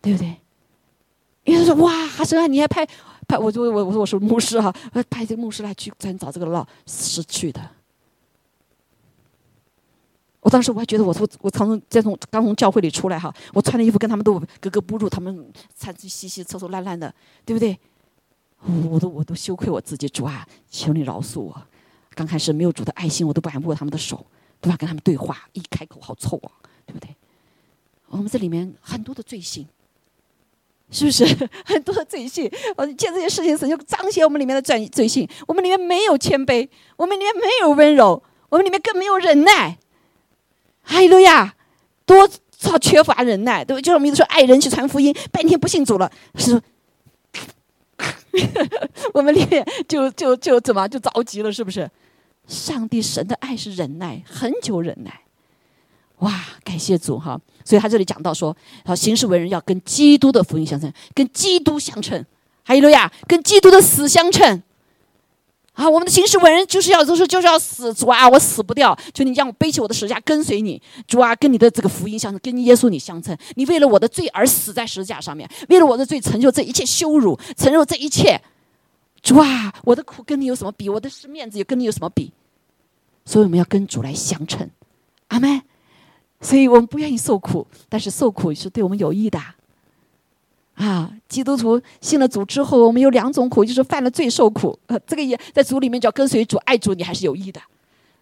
对不对？因为说哇，神啊，你还派派我，就我我说我是牧师哈，派这个牧师来去咱找这个老失去的。我当时我还觉得，我说我从再从刚从教会里出来哈，我穿的衣服跟他们都格格不入，他们穿的稀稀臭臭烂烂的，对不对？我都我都羞愧我自己，主啊，求你饶恕我。刚开始没有主的爱心，我都不敢握他们的手，不敢跟他们对话，一开口好臭啊，对不对？我们这里面很多的罪性，是不是 很多的罪性？我见这些事情时就彰显我们里面的罪罪性。我们里面没有谦卑，我们里面没有温柔，我们里面更没有忍耐。哈利路亚，多少缺乏忍耐，对不？就像我们一直说爱人去传福音，半天不信主了，是 我们里面就就就怎么就着急了，是不是？上帝神的爱是忍耐，很久忍耐。哇，感谢主哈！所以他这里讲到说，好行事为人要跟基督的福音相称，跟基督相称。哈利路亚，跟基督的死相称。啊，我们的行事为人就是要，就是就是要死，主啊，我死不掉，求你让我背起我的十字架跟随你，主啊，跟你的这个福音相称，跟耶稣你相称，你为了我的罪而死在十字架上面，为了我的罪成就这一切羞辱，承受这一切，主啊，我的苦跟你有什么比？我的是面子也跟你有什么比？所以我们要跟主来相称，阿门。所以我们不愿意受苦，但是受苦是对我们有益的。啊，基督徒信了主之后，我们有两种苦，就是犯了罪受苦。呃，这个也在主里面叫跟随主、爱主，你还是有益的。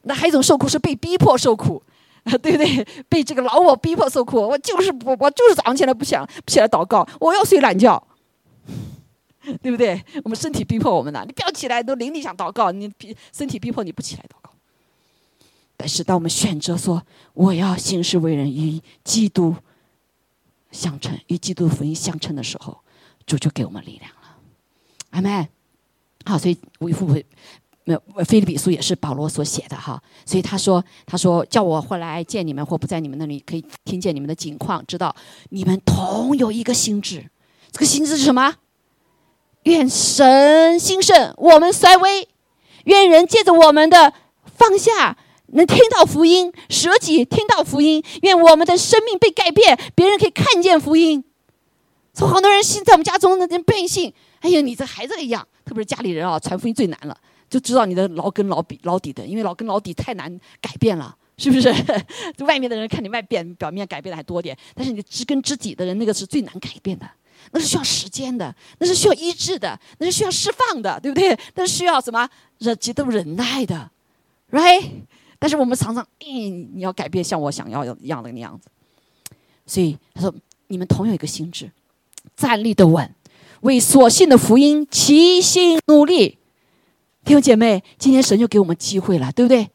那还有一种受苦是被逼迫受苦，啊，对不对？被这个老我逼迫受苦。我就是不，我就是早上起来不想不起来祷告，我要睡懒觉，对不对？我们身体逼迫我们的，你不要起来，都灵力想祷告，你逼身体逼迫你不起来祷告。但是当我们选择说我要行事为人与基督。相称与基督福音相称的时候，主就给我们力量了，阿门。好，所以维护维没有菲利比书也是保罗所写的哈，所以他说他说叫我回来见你们或不在你们那里，可以听见你们的景况，知道你们同有一个心智，这个心智是什么？愿神兴盛，我们衰微；愿人借着我们的放下，能听到福音，舍己听到福音。愿我们的生命被改变，别人可以看见福音。从好多人信在我们家中，那人变性。哎呀，你这孩子一样，特别是家里人啊，传福音最难了，就知道你的老根老底老底的，因为老根老底太难改变了，是不是？就外面的人看你外变表面改变的还多点，但是你知根知底的人，那个是最难改变的。那是需要时间的，那是需要医治的，那是需要释放的，对不对？那是需要什么忍极度忍耐的，right？但是我们常常，嗯，你要改变像我想要一样的那样子。所以他说：“你们同有一个心智，站立的稳，为所信的福音齐心努力。”弟兄姐妹，今天神就给我们机会了，对不对？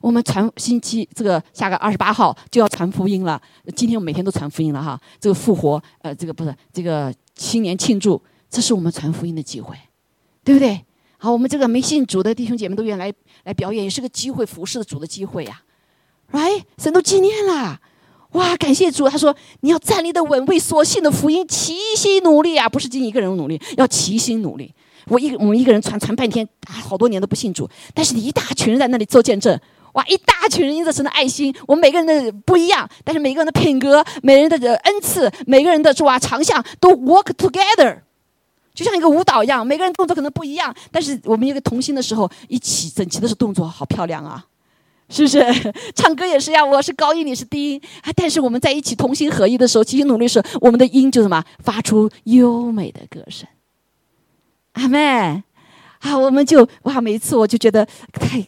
我们传星期这个下个二十八号就要传福音了。今天我每天都传福音了哈。这个复活，呃，这个不是这个新年庆祝，这是我们传福音的机会，对不对？好，我们这个没信主的弟兄姐妹都愿来来表演，也是个机会，服侍主的机会呀。right？神都纪念了，哇！感谢主，他说你要站立的稳，为所信的福音齐心努力啊！不是仅一个人努力，要齐心努力。我一我们一个人传传半天，啊好多年都不信主，但是你一大群人在那里做见证。哇！一大群人因着神的爱心，我们每个人的不一样，但是每个人的品格、每个人的恩赐、每个人的是吧长项都 work together，就像一个舞蹈一样，每个人动作可能不一样，但是我们一个同心的时候，一起整齐的是动作，好漂亮啊！是不是？唱歌也是呀，我是高音，你是低音，但是我们在一起同心合一的时候，齐心努力时，我们的音就什么发出优美的歌声。阿妹，啊，我们就哇，每一次我就觉得太。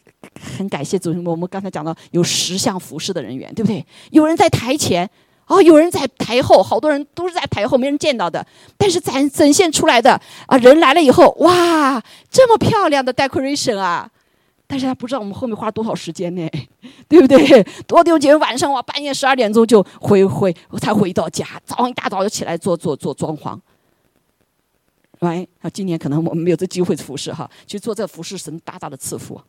很感谢主，我们刚才讲到有十项服饰的人员，对不对？有人在台前，哦，有人在台后，好多人都是在台后，没人见到的。但是展展现出来的啊，人来了以后，哇，这么漂亮的 decoration 啊！但是他不知道我们后面花了多少时间呢，对不对？多丢姐晚上哇，半夜十二点钟就回回才回到家，早上一大早就起来做做做装潢。喂，啊，今年可能我们没有这机会服侍哈，去做这服侍，神大大的赐福。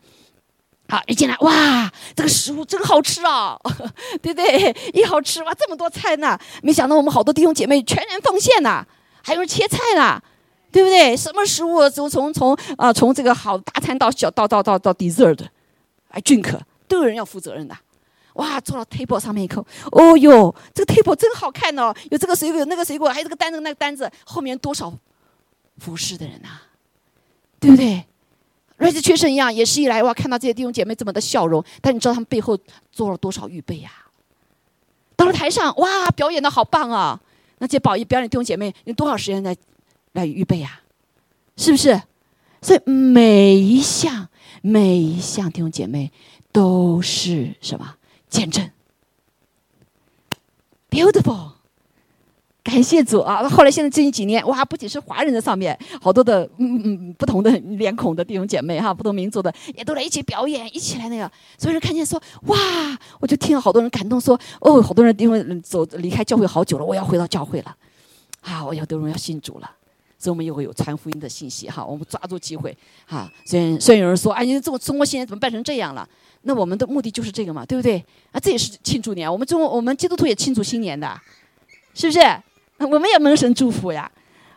好，一进来哇，这个食物真好吃啊，对不对？一好吃哇，这么多菜呢！没想到我们好多弟兄姐妹全然奉献呐，还有人切菜呢，对不对？什么食物从从从啊，从这个好大餐到小到到到到 dessert，哎，drink 都有人要负责任的。哇，坐到 table 上面一口，哦哟，这个 table 真好看哦，有这个水果，有那个水果，还有这个单子那个单子，后面多少服侍的人呐，对不对？瑞士缺神一样，也是一来哇，看到这些弟兄姐妹这么的笑容，但你知道他们背后做了多少预备呀？到了台上，哇，表演的好棒啊！那这宝仪表演弟兄姐妹用多少时间来来预备呀？是不是？所以每一项每一项弟兄姐妹都是什么见证？Beautiful。感谢主啊！后来现在最近几年，哇，不仅是华人在上面，好多的嗯嗯不同的脸孔的弟兄姐妹哈，不同民族的也都来一起表演，一起来那个，所以人看见说哇，我就听了好多人感动说哦，好多人因为走离开教会好久了，我要回到教会了，啊，我要多人要信主了，所以我们又会有传福音的信息哈，我们抓住机会哈。虽然虽然有人说哎，你这个中国新年怎么办成这样了？那我们的目的就是这个嘛，对不对？啊，这也是庆祝年，我们中国我们基督徒也庆祝新年的，是不是？我们也蒙神祝福呀，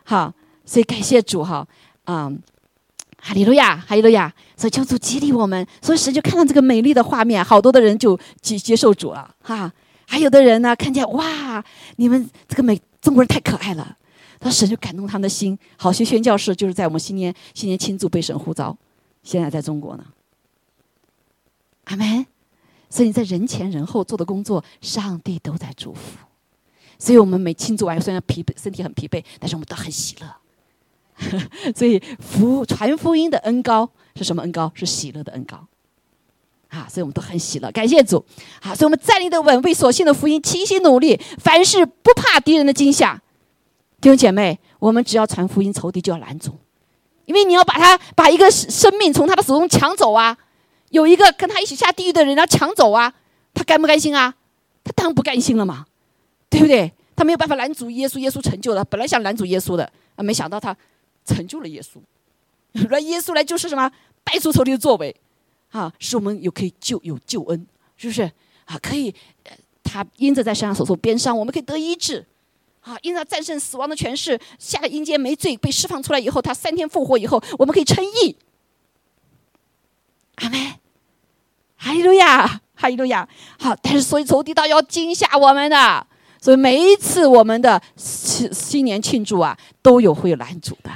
好，所以感谢主哈，嗯，哈利路亚，哈利路亚，所以求主激励我们，所以神就看到这个美丽的画面，好多的人就接接受主了。哈，还有的人呢，看见哇，你们这个美中国人太可爱了，他神就感动他们的心，好学宣教士就是在我们新年新年庆祝被神呼召，现在在中国呢，阿门，所以你在人前人后做的工作，上帝都在祝福。所以我们每庆祝完，虽然疲惫，身体很疲惫，但是我们都很喜乐。所以福传福音的恩高是什么恩高？是喜乐的恩高。啊，所以我们都很喜乐，感谢主。好，所以我们站立的稳，为所信的福音齐心努力，凡事不怕敌人的惊吓。弟兄姐妹，我们只要传福音，仇敌就要拦阻，因为你要把他把一个生命从他的手中抢走啊，有一个跟他一起下地狱的人要抢走啊，他甘不甘心啊？他当然不甘心了嘛。对不对？他没有办法拦阻耶稣，耶稣成就了。本来想拦阻耶稣的，啊，没想到他成就了耶稣。那耶稣来就是什么？拜出仇敌的作为，啊，使我们有可以救有救恩，是不是？啊，可以，他因着在身上所受鞭伤，我们可以得医治。啊，因他战胜死亡的权势，下了阴间没罪，被释放出来以后，他三天复活以后，我们可以称义。阿门，哈利路亚，哈利路亚。好，但是所以仇敌倒要惊吓我们的，所以每一次我们的新新年庆祝啊，都有会有拦阻的。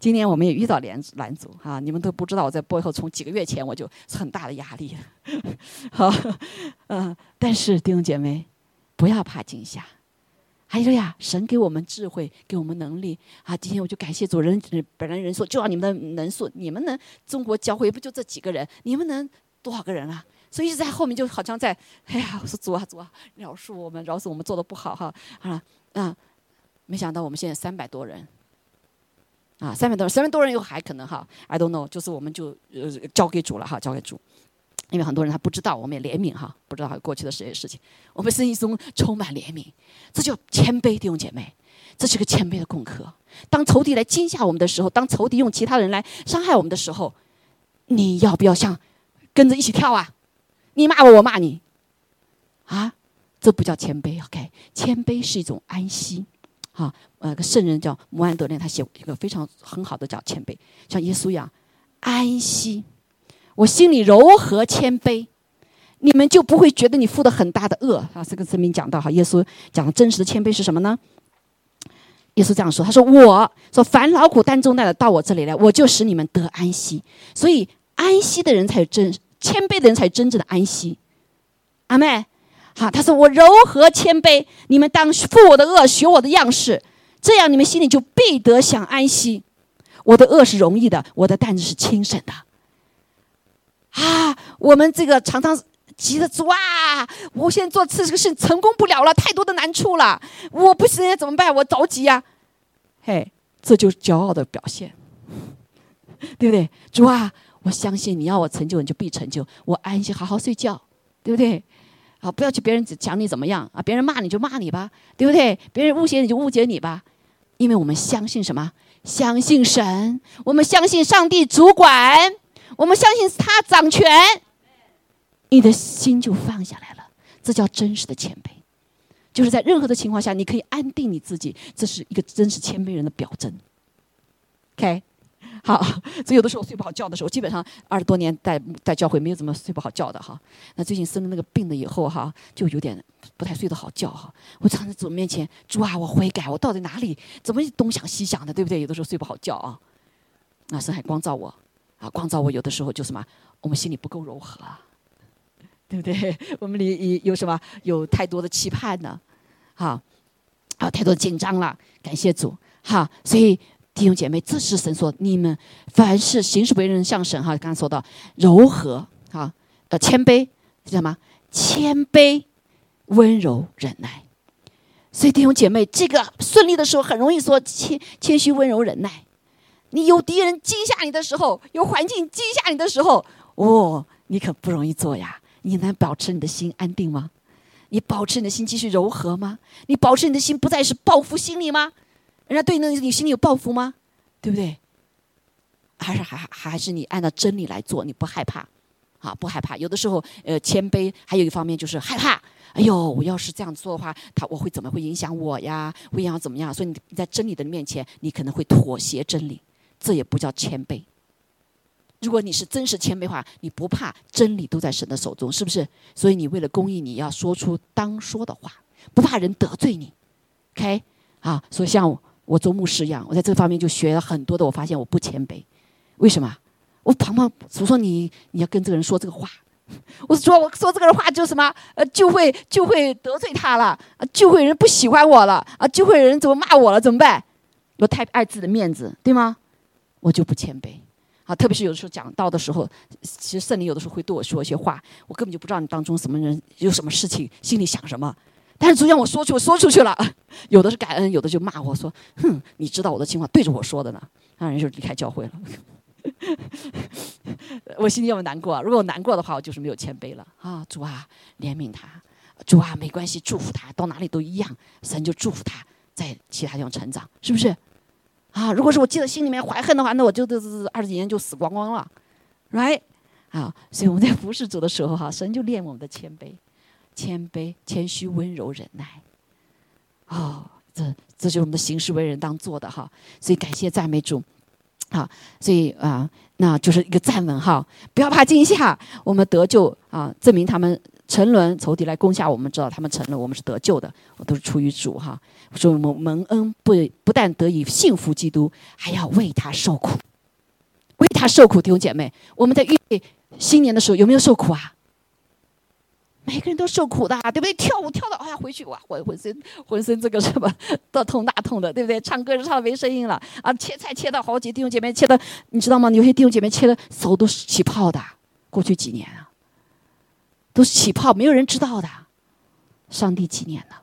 今年我们也遇到拦拦阻哈，你们都不知道我在背后从几个月前我就很大的压力。好，嗯，但是弟兄姐妹，不要怕惊吓。还有呀，神给我们智慧，给我们能力啊！今天我就感谢主人，本来人数就要你们的人数，你们能中国教会不就这几个人？你们能多少个人啊？所以一直在后面就好像在，哎呀，我说主啊主啊，饶恕我们，饶恕我们做的不好哈啊啊！没想到我们现在三百多人。啊，三百多人，三百多人又还可能哈，I don't know，就是我们就呃交给主了哈，交给主，因为很多人他不知道，我们也怜悯哈，不知道过去的这些事情，我们生意中充满怜悯，这叫谦卑，弟兄姐妹，这是个谦卑的功课。当仇敌来惊吓我们的时候，当仇敌用其他人来伤害我们的时候，你要不要像跟着一起跳啊？你骂我，我骂你，啊，这不叫谦卑，OK？谦卑是一种安息。哈，呃，圣人叫摩安德烈，他写一个非常很好的叫谦卑，像耶稣一样安息。我心里柔和谦卑，你们就不会觉得你负的很大的恶啊。这个圣明讲到哈，耶稣讲的真实的谦卑是什么呢？耶稣这样说，他说：“我说凡劳苦担重担的到我这里来，我就使你们得安息。所以安息的人才有真谦卑的人才真正的安息。”阿妹。好，他说：“我柔和谦卑，你们当负我的恶，学我的样式，这样你们心里就必得享安息。我的恶是容易的，我的担子是轻省的。”啊，我们这个常常急着做啊！我现在做这个事成功不了了，太多的难处了，我不行怎么办？我着急呀！嘿，这就是骄傲的表现，对不对？主啊，我相信你要我成就，你就必成就。我安心好好睡觉，对不对？好，不要去别人讲你怎么样啊！别人骂你就骂你吧，对不对？别人误解你就误解你吧，因为我们相信什么？相信神，我们相信上帝主管，我们相信他掌权，你的心就放下来了。这叫真实的谦卑，就是在任何的情况下，你可以安定你自己，这是一个真实谦卑人的表征。OK。好，所以有的时候睡不好觉的时候，基本上二十多年在在教会没有怎么睡不好觉的哈。那最近生了那个病了以后哈，就有点不太睡得好觉哈。我常在主面前，主啊，我悔改，我到底哪里怎么东想西想的，对不对？有的时候睡不好觉啊。那神还光照我，啊，光照我有的时候就什么，我们心里不够柔和，对不对？我们里有什么有太多的期盼呢？好，啊，太多紧张了。感谢主，好，所以。弟兄姐妹，这是神说，你们凡是行事为人像神哈，刚刚说到柔和哈，呃，谦卑是什么？谦卑、温柔、忍耐。所以弟兄姐妹，这个顺利的时候很容易说谦谦虚、温柔、忍耐。你有敌人惊吓你的时候，有环境惊吓你的时候，哦，你可不容易做呀。你能保持你的心安定吗？你保持你的心继续柔和吗？你保持你的心不再是报复心理吗？人家对那你心里有报复吗？对不对？还是还还是你按照真理来做，你不害怕，啊，不害怕。有的时候，呃，谦卑，还有一方面就是害怕。哎呦，我要是这样做的话，他我会怎么会影响我呀？会影响怎么样？所以你在真理的面前，你可能会妥协真理，这也不叫谦卑。如果你是真实谦卑的话，你不怕真理都在神的手中，是不是？所以你为了公义，你要说出当说的话，不怕人得罪你。OK。啊，所以像我我做牧师一样，我在这方面就学了很多的。我发现我不谦卑，为什么？我旁旁主说你你要跟这个人说这个话，我说我说这个人话就什么呃就会就会得罪他了，就会人不喜欢我了啊，就会人怎么骂我了怎么办？我太爱自己的面子，对吗？我就不谦卑啊，特别是有的时候讲道的时候，其实圣灵有的时候会对我说一些话，我根本就不知道你当中什么人有什么事情，心里想什么。但是主让我说出，说出去了，有的是感恩，有的就骂我说：“哼，你知道我的情况，对着我说的呢。”那人就离开教会了。我心里有难过？如果我难过的话，我就是没有谦卑了啊！主啊，怜悯他，主啊，没关系，祝福他，到哪里都一样，神就祝福他在其他地方成长，是不是？啊，如果是我记在心里面怀恨的话，那我就这这二十几年就死光光了，right？啊，所以我们在服侍主的时候，哈，神就练我们的谦卑。谦卑、谦虚、温柔、忍耐，哦，这这就是我们的行事为人当做的哈。所以感谢赞美主，好，所以啊，那就是一个站稳哈，不要怕惊吓，我们得救啊，证明他们沉沦，仇敌来攻下我们，知道他们沉沦，我们是得救的，我都是出于主哈。所以我们蒙恩不不但得以幸福基督，还要为他受苦，为他受苦，弟兄姐妹，我们在预备新年的时候有没有受苦啊？每个人都受苦的，对不对？跳舞跳到哎呀，回去哇，浑浑身浑身这个什么 大痛大痛的，对不对？唱歌唱的没声音了啊！切菜切到好几弟兄姐妹切的，你知道吗？有些弟兄姐妹切的手都是起泡的。过去几年啊，都是起泡，没有人知道的。上帝纪念了，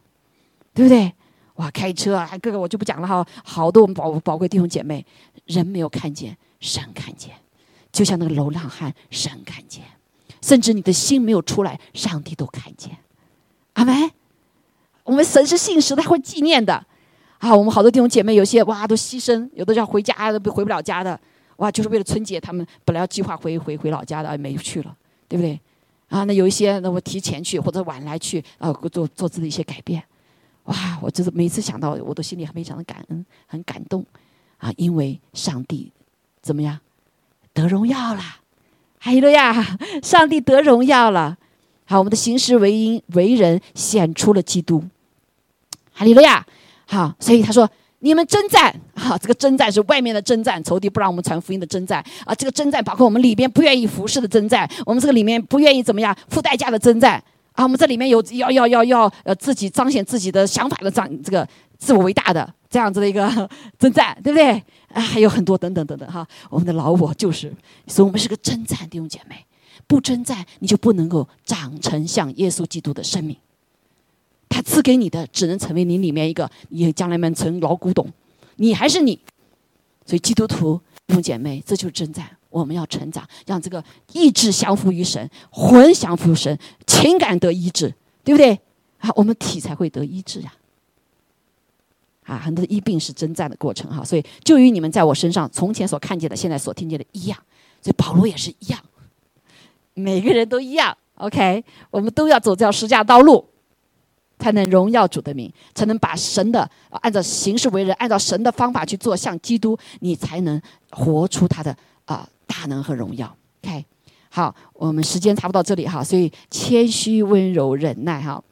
对不对？哇，开车啊，各个我就不讲了哈。好多我们宝宝贵弟兄姐妹，人没有看见，神看见，就像那个流浪汉，神看见。甚至你的心没有出来，上帝都看见，阿门。我们神是信实，他会纪念的。啊，我们好多弟兄姐妹，有些哇都牺牲，有的要回家都回不了家的，哇，就是为了春节，他们本来要计划回回回老家的，没去了，对不对？啊，那有一些那我提前去或者晚来去啊，做做自己一些改变。哇，我就是每次想到，我都心里非常的感恩，很感动啊，因为上帝怎么样得荣耀了。哈利路亚！上帝得荣耀了。好，我们的行事为因为人显出了基督。哈利路亚！好，所以他说：“你们征战，哈，这个征战是外面的征战，仇敌不让我们传福音的征战啊。这个征战包括我们里边不愿意服侍的征战，我们这个里面不愿意怎么样付代价的征战啊。我们这里面有要要要要呃自己彰显自己的想法的彰这个自我为大的这样子的一个 征战，对不对？”啊，还有很多等等等等哈，我们的老我就是，所以我们是个征战弟兄姐妹，不征战你就不能够长成像耶稣基督的生命。他赐给你的只能成为你里面一个，你将来们成老古董，你还是你。所以基督徒弟兄姐妹，这就是征战，我们要成长，让这个意志降服于神，魂降服神，情感得医治，对不对？啊，我们体才会得医治呀。啊，啊很多的医病是征战的过程哈，所以就与你们在我身上从前所看见的，现在所听见的一样，所以保罗也是一样，每个人都一样。OK，我们都要走这条十架道路，才能荣耀主的名，才能把神的按照行事为人，按照神的方法去做，像基督，你才能活出他的啊大能和荣耀。OK，好，我们时间差不多到这里哈，所以谦虚、温柔、忍耐哈。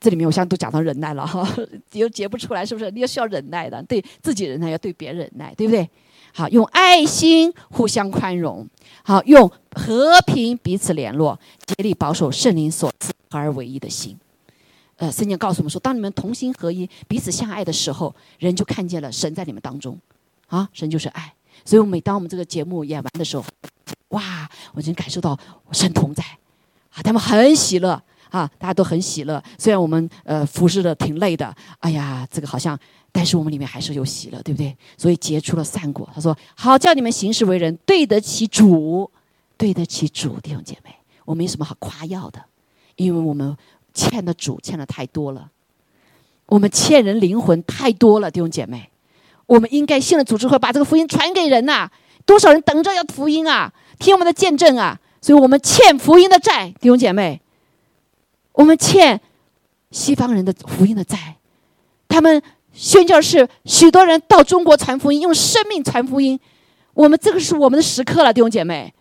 这里面我现在都讲到忍耐了哈，又结不出来，是不是？你也需要忍耐的，对自己忍耐，要对别人忍耐，对不对？好，用爱心互相宽容，好，用和平彼此联络，竭力保守圣灵所赐合而为一的心。呃，圣经告诉我们说，当你们同心合一、彼此相爱的时候，人就看见了神在你们当中。啊，神就是爱。所以，每当我们这个节目演完的时候，哇，我真感受到神同在，啊，他们很喜乐。啊，大家都很喜乐。虽然我们呃服侍的挺累的，哎呀，这个好像，但是我们里面还是有喜乐，对不对？所以结出了善果。他说：“好叫你们行事为人对得起主，对得起主，弟兄姐妹，我没什么好夸耀的，因为我们欠的主欠的太多了，我们欠人灵魂太多了，弟兄姐妹，我们应该信了主之后，把这个福音传给人呐。多少人等着要福音啊，听我们的见证啊，所以我们欠福音的债，弟兄姐妹。”我们欠西方人的福音的债，他们宣教士许多人到中国传福音，用生命传福音。我们这个是我们的时刻了，弟兄姐妹，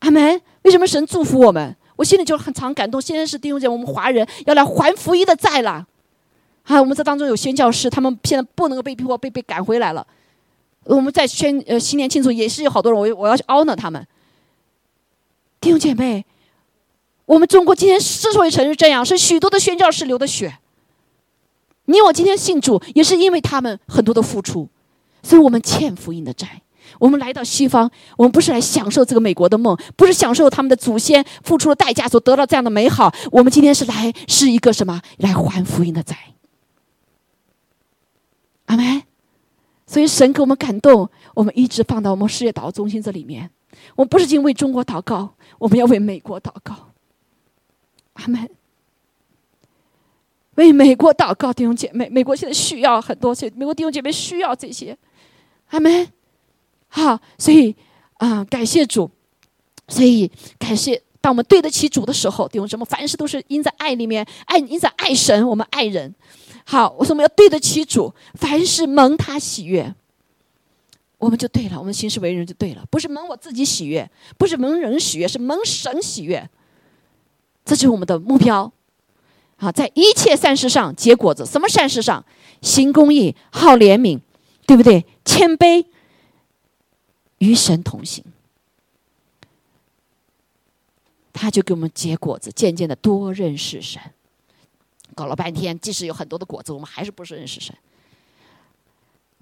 阿门。为什么神祝福我们？我心里就很常感动。现在是弟兄姐妹，我们华人要来还福音的债了。啊，我们这当中有宣教士，他们现在不能够被逼迫，被被赶回来了。我们在宣呃新年庆祝，也是有好多人，我我要去 honor 他们，弟兄姐妹。我们中国今天之所以成是这样，是许多的宣教士流的血。你我今天信主，也是因为他们很多的付出，所以我们欠福音的债。我们来到西方，我们不是来享受这个美国的梦，不是享受他们的祖先付出的代价所得到这样的美好。我们今天是来是一个什么？来还福音的债。阿门。所以神给我们感动，我们一直放到我们事业祷告中心这里面。我们不是仅为中国祷告，我们要为美国祷告。阿门。为美国祷告，弟兄姐妹，美国现在需要很多，所以美国弟兄姐妹需要这些。阿门。好，所以啊，感谢主，所以感谢当我们对得起主的时候，弟兄什么凡事都是因在爱里面，爱因在爱神，我们爱人。好，我说我们要对得起主，凡事蒙他喜悦，我们就对了，我们行事为人就对了，不是蒙我自己喜悦，不是蒙人喜悦，是蒙神喜悦。这就是我们的目标。好，在一切善事上结果子，什么善事上？行公义，好怜悯，对不对？谦卑，与神同行。他就给我们结果子，渐渐的多认识神。搞了半天，即使有很多的果子，我们还是不是认识神。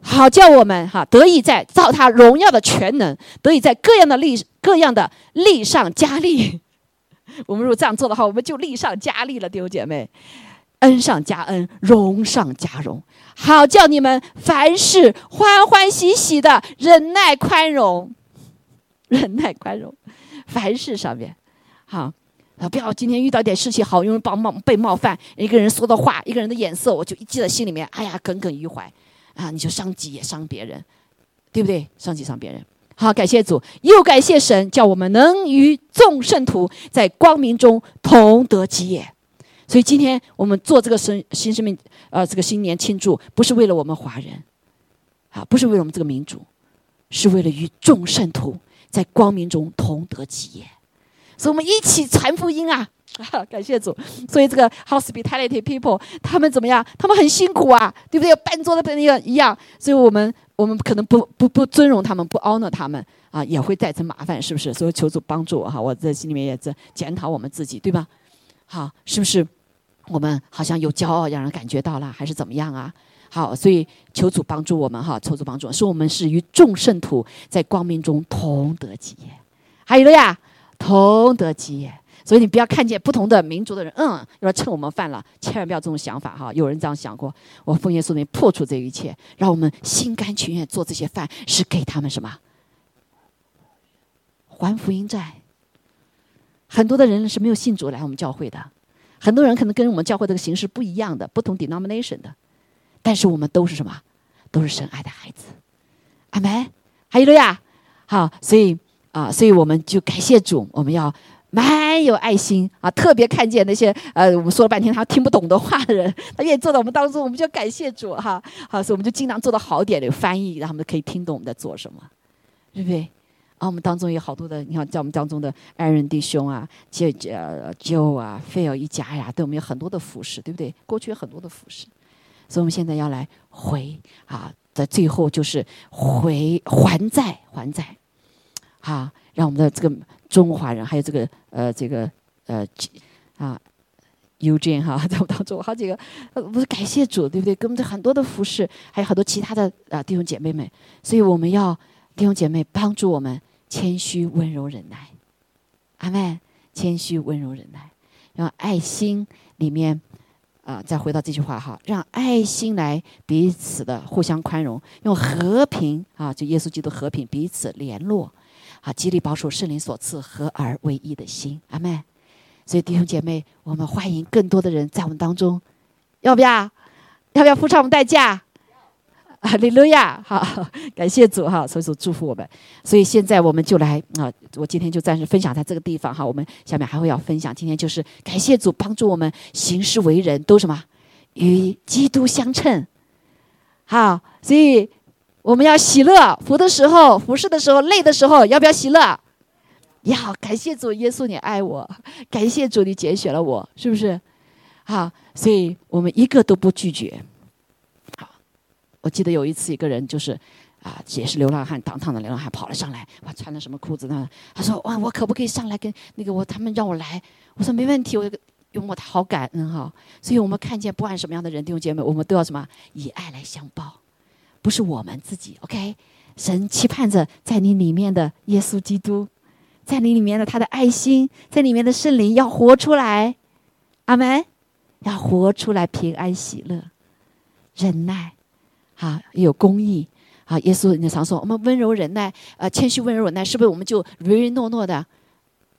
好叫我们哈得以在造他荣耀的全能，得以在各样的力各样的力上加力。我们如果这样做的话，我们就力上加力了，弟兄姐妹，恩上加恩，荣上加荣。好叫你们凡事欢欢喜喜的忍耐宽容，忍耐宽容，凡事上面。好，啊，不要今天遇到点事情，好容易帮冒被冒犯，一个人说的话，一个人的眼色，我就一记在心里面，哎呀，耿耿于怀，啊，你就伤己也伤别人，对不对？伤己伤别人。好，感谢主，又感谢神，叫我们能与众圣徒在光明中同得基业。所以今天我们做这个生新生命，呃，这个新年庆祝，不是为了我们华人，啊，不是为了我们这个民族，是为了与众圣徒在光明中同得基业。所以我们一起传福音啊！啊感谢主。所以这个 hospitality people 他们怎么样？他们很辛苦啊，对不对？办桌的朋友一样。所以我们我们可能不不不尊荣他们，不 honor 他们啊，也会造成麻烦，是不是？所以求主帮助我哈，我在心里面也在检讨我们自己，对吧？好，是不是我们好像有骄傲，让人感觉到了，还是怎么样啊？好，所以求主帮助我们哈，求主帮助，说我们是与众圣徒在光明中同得基业。还有了呀。同得基业，所以你不要看见不同的民族的人，嗯，要蹭我们饭了，千万不要这种想法哈。有人这样想过，我奉耶稣名破除这一切，让我们心甘情愿做这些饭，是给他们什么？还福音债。很多的人是没有信主来我们教会的，很多人可能跟我们教会这个形式不一样的，不同 denomination 的，但是我们都是什么？都是神爱的孩子。阿门。还有了呀，好，所以。啊，所以我们就感谢主，我们要蛮有爱心啊！特别看见那些呃，我们说了半天他听不懂的话的人，他愿意坐在我们当中，我们就感谢主哈。好，所以我们就尽量做的好点，有翻译，让他们可以听懂我们在做什么，对不对？啊，我们当中有好多的，你看在我们当中的爱人弟兄啊，姐姐、舅啊、费尔一家呀，对我们有很多的服饰，对不对？过去有很多的服饰，所以我们现在要来回啊，在最后就是回还债，还债。好，让我们的这个中华人，还有这个呃，这个呃，啊，UJ 哈，在我当中好几个呃，不是感谢主，对不对？给我们很多的服饰，还有很多其他的啊弟兄姐妹们，所以我们要弟兄姐妹帮助我们谦虚、温柔、忍耐。阿妹，谦虚、温柔、忍耐，让爱心里面啊，再回到这句话哈，让爱心来彼此的互相宽容，用和平啊，就耶稣基督和平彼此联络。好，极力保守圣灵所赐合而为一的心，阿妹。所以弟兄姐妹，我们欢迎更多的人在我们当中，要不要？要不要付上我们代价？哈利路亚！好，感谢主哈，所以说祝福我们。所以现在我们就来啊，我今天就暂时分享在这个地方哈。我们下面还会要分享，今天就是感谢主帮助我们行事为人，都什么与基督相称。好，所以。我们要喜乐，服的时候、服侍的时候、累的时候，要不要喜乐？要感谢主耶稣，你爱我，感谢主你拣选了我，是不是？好，所以我们一个都不拒绝。好，我记得有一次一个人就是啊，也是流浪汉，当趟的流浪汉跑了上来，哇，穿的什么裤子呢？他说哇，我可不可以上来跟那个我他们让我来？我说没问题，我用我好感恩哈。所以我们看见不管什么样的人弟兄姐妹，我们都要什么以爱来相报。不是我们自己，OK？神期盼着在你里面的耶稣基督，在你里面的他的爱心，在里面的圣灵要活出来，阿门！要活出来平安喜乐、忍耐，好有公义，好耶稣你常说我们温柔忍耐，呃谦虚温柔忍耐，是不是我们就唯唯诺诺的？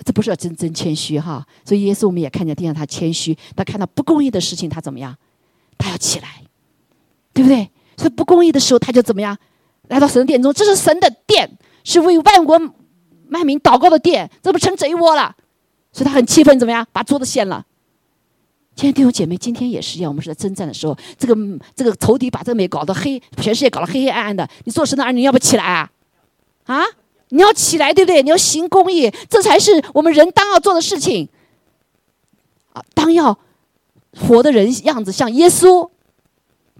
这不是要真真谦虚哈！所以耶稣我们也看见，地上他谦虚，他看到不公义的事情，他怎么样？他要起来，对不对？所以不公义的时候，他就怎么样？来到神殿中，这是神的殿，是为万国万民祷告的殿，这不成贼窝了？所以他很气愤，怎么样？把桌子掀了。今天弟兄姐妹，今天也是一样。我们是在征战的时候，这个这个仇敌把这个美搞得黑，全世界搞得黑黑暗暗的。你做神的儿女，要不起来啊？啊？你要起来，对不对？你要行公义，这才是我们人当要做的事情。啊，当要活的人样子像耶稣，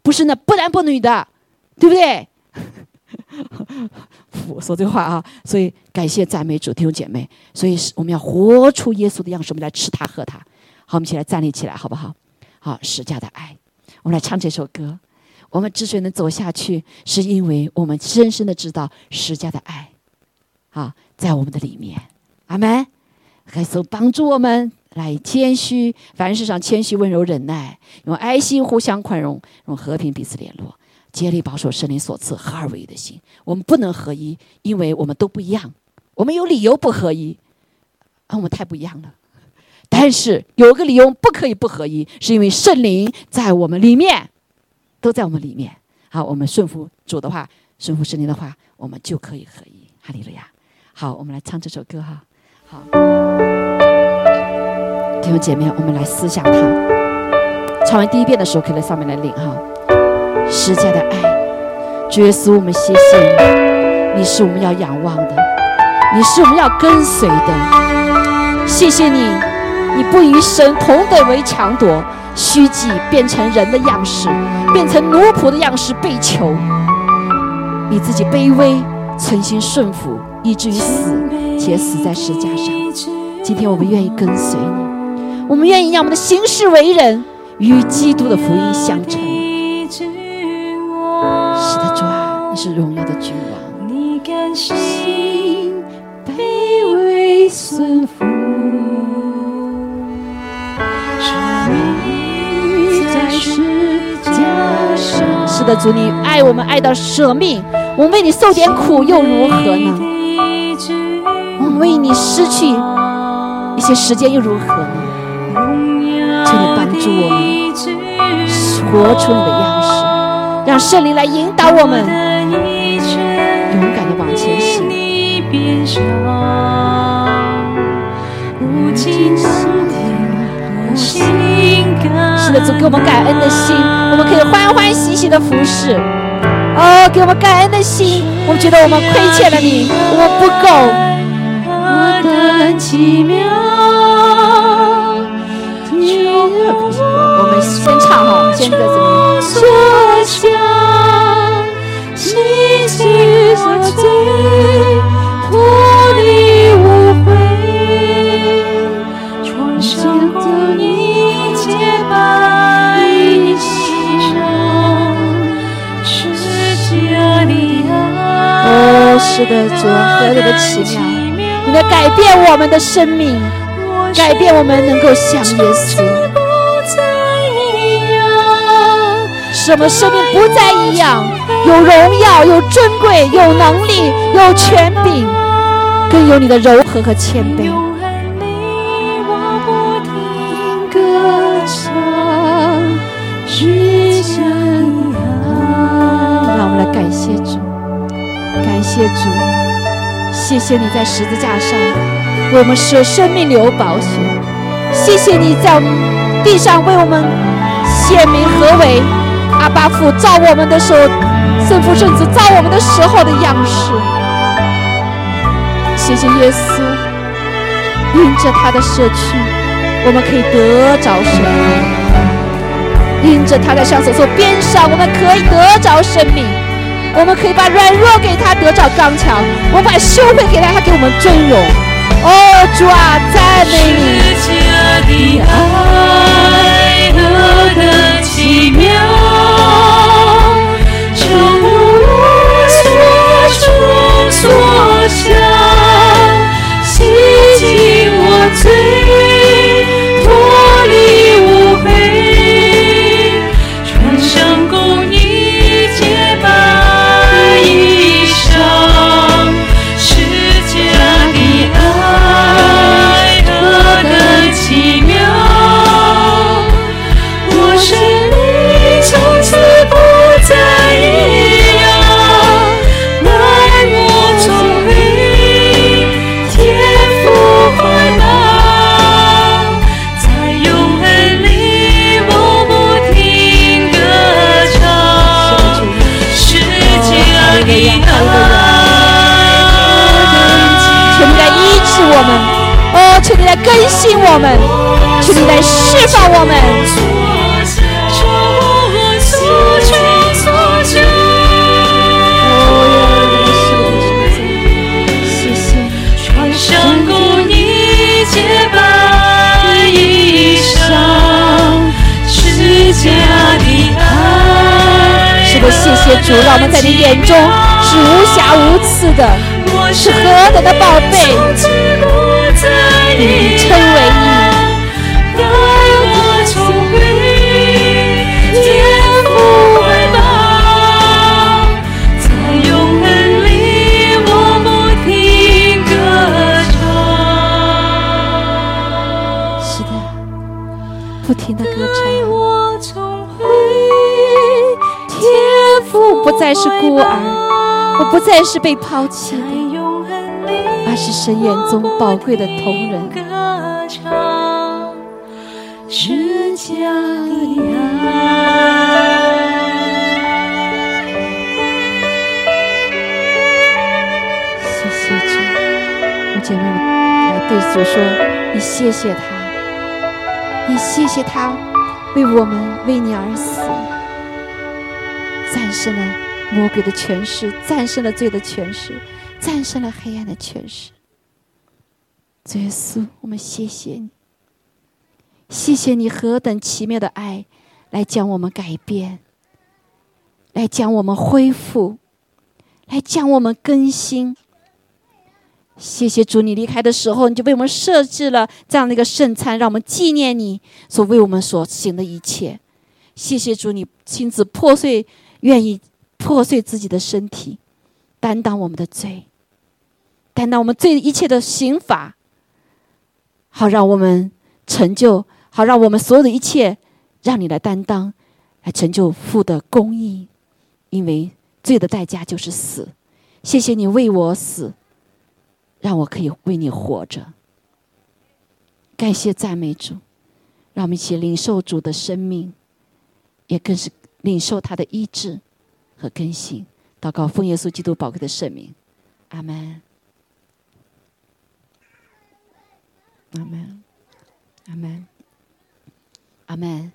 不是那不男不女的，对不对？我说这话啊，所以感谢赞美主弟兄姐妹。所以我们要活出耶稣的样式，我们来吃他喝他。好，我们一起来站立起来，好不好？好，十架的爱，我们来唱这首歌。我们之所以能走下去，是因为我们深深的知道十架的爱，啊，在我们的里面。阿门。耶稣帮助我们来谦虚，凡事上谦虚、温柔、忍耐，用爱心互相宽容，用和平彼此联络，竭力保守圣灵所赐合二为一的心。我们不能合一，因为我们都不一样。我们有理由不合一，啊，我们太不一样了。但是有一个理由不可以不合一，是因为圣灵在我们里面，都在我们里面。好，我们顺服主的话，顺服圣灵的话，我们就可以合一。哈利路亚！好，我们来唱这首歌哈。好，弟兄姐妹，我们来思想它。唱完第一遍的时候，可以在上面来领哈。十架的爱，主耶稣，我们谢谢你，你是我们要仰望的，你是我们要跟随的。谢谢你。你不与神同等为强夺，虚己变成人的样式，变成奴仆的样式被囚。你自己卑微，存心顺服，以至于死，且死在石架上。今天我们愿意跟随，我们愿意让我们的行事为人与基督的福音相称。是的，主啊，你是荣耀的君王。你甘心卑微顺服。是的，主，你爱我们爱到舍命，我们为你受点苦又如何呢？我们为你失去一些时间又如何呢？请你帮助我们活出你的样式，让圣灵来引导我们，勇敢的往前行。是的，主给我们感恩的心，我们可以欢欢喜喜的服侍。哦，给我们感恩的心，我们觉得我们亏欠了你，我们不够。我的奇妙，唱哈，先在这里。所想，心所追，脱离无悔，创伤的一切白衣裳，是家的爱。哦，是的，主，何等的奇妙！你的改变我们的生命，改变我们能够像耶稣。使我们生命不再一样，有荣耀，有尊贵，有能力，有权柄，更有你的柔和和谦卑。让我们来感谢主，感谢主，谢谢你在十字架上为我们舍生命流宝血，谢谢你在地上为我们显明何为。阿巴父造我们的时候，圣父圣子造我们的时候的样式。谢谢耶稣，因着他的社区，我们可以得着生命；因着他在上所边上，我们可以得着生命。我们可以把软弱给他得着刚强，我把羞愧给他，他给我们尊荣。哦，主啊，赞美你！爱何等奇妙！想，洗净我罪，主，让我们在你眼中是无瑕无疵的，是何等的宝贝，再是孤儿，我不再是被抛弃的，而是神眼中宝贵的同人。是家的爱。谢谢主，我姐妹们来对主说，你谢谢他。你谢谢他为我们为你而死，战胜了魔鬼的权势，战胜了罪的权势，战胜了黑暗的权势。耶稣，我们谢谢你，谢谢你何等奇妙的爱，来将我们改变，来将我们恢复，来将我们更新。谢谢主，你离开的时候，你就为我们设置了这样的一个圣餐，让我们纪念你所为我们所行的一切。谢谢主，你亲自破碎，愿意破碎自己的身体，担当我们的罪，担当我们罪一切的刑罚，好让我们成就，好让我们所有的一切让你来担当，来成就父的公义。因为罪的代价就是死。谢谢你为我死。让我可以为你活着，感谢赞美主，让我们一起领受主的生命，也更是领受他的医治和更新。祷告奉耶稣基督宝贵的圣名，阿门，阿门，阿门，阿门。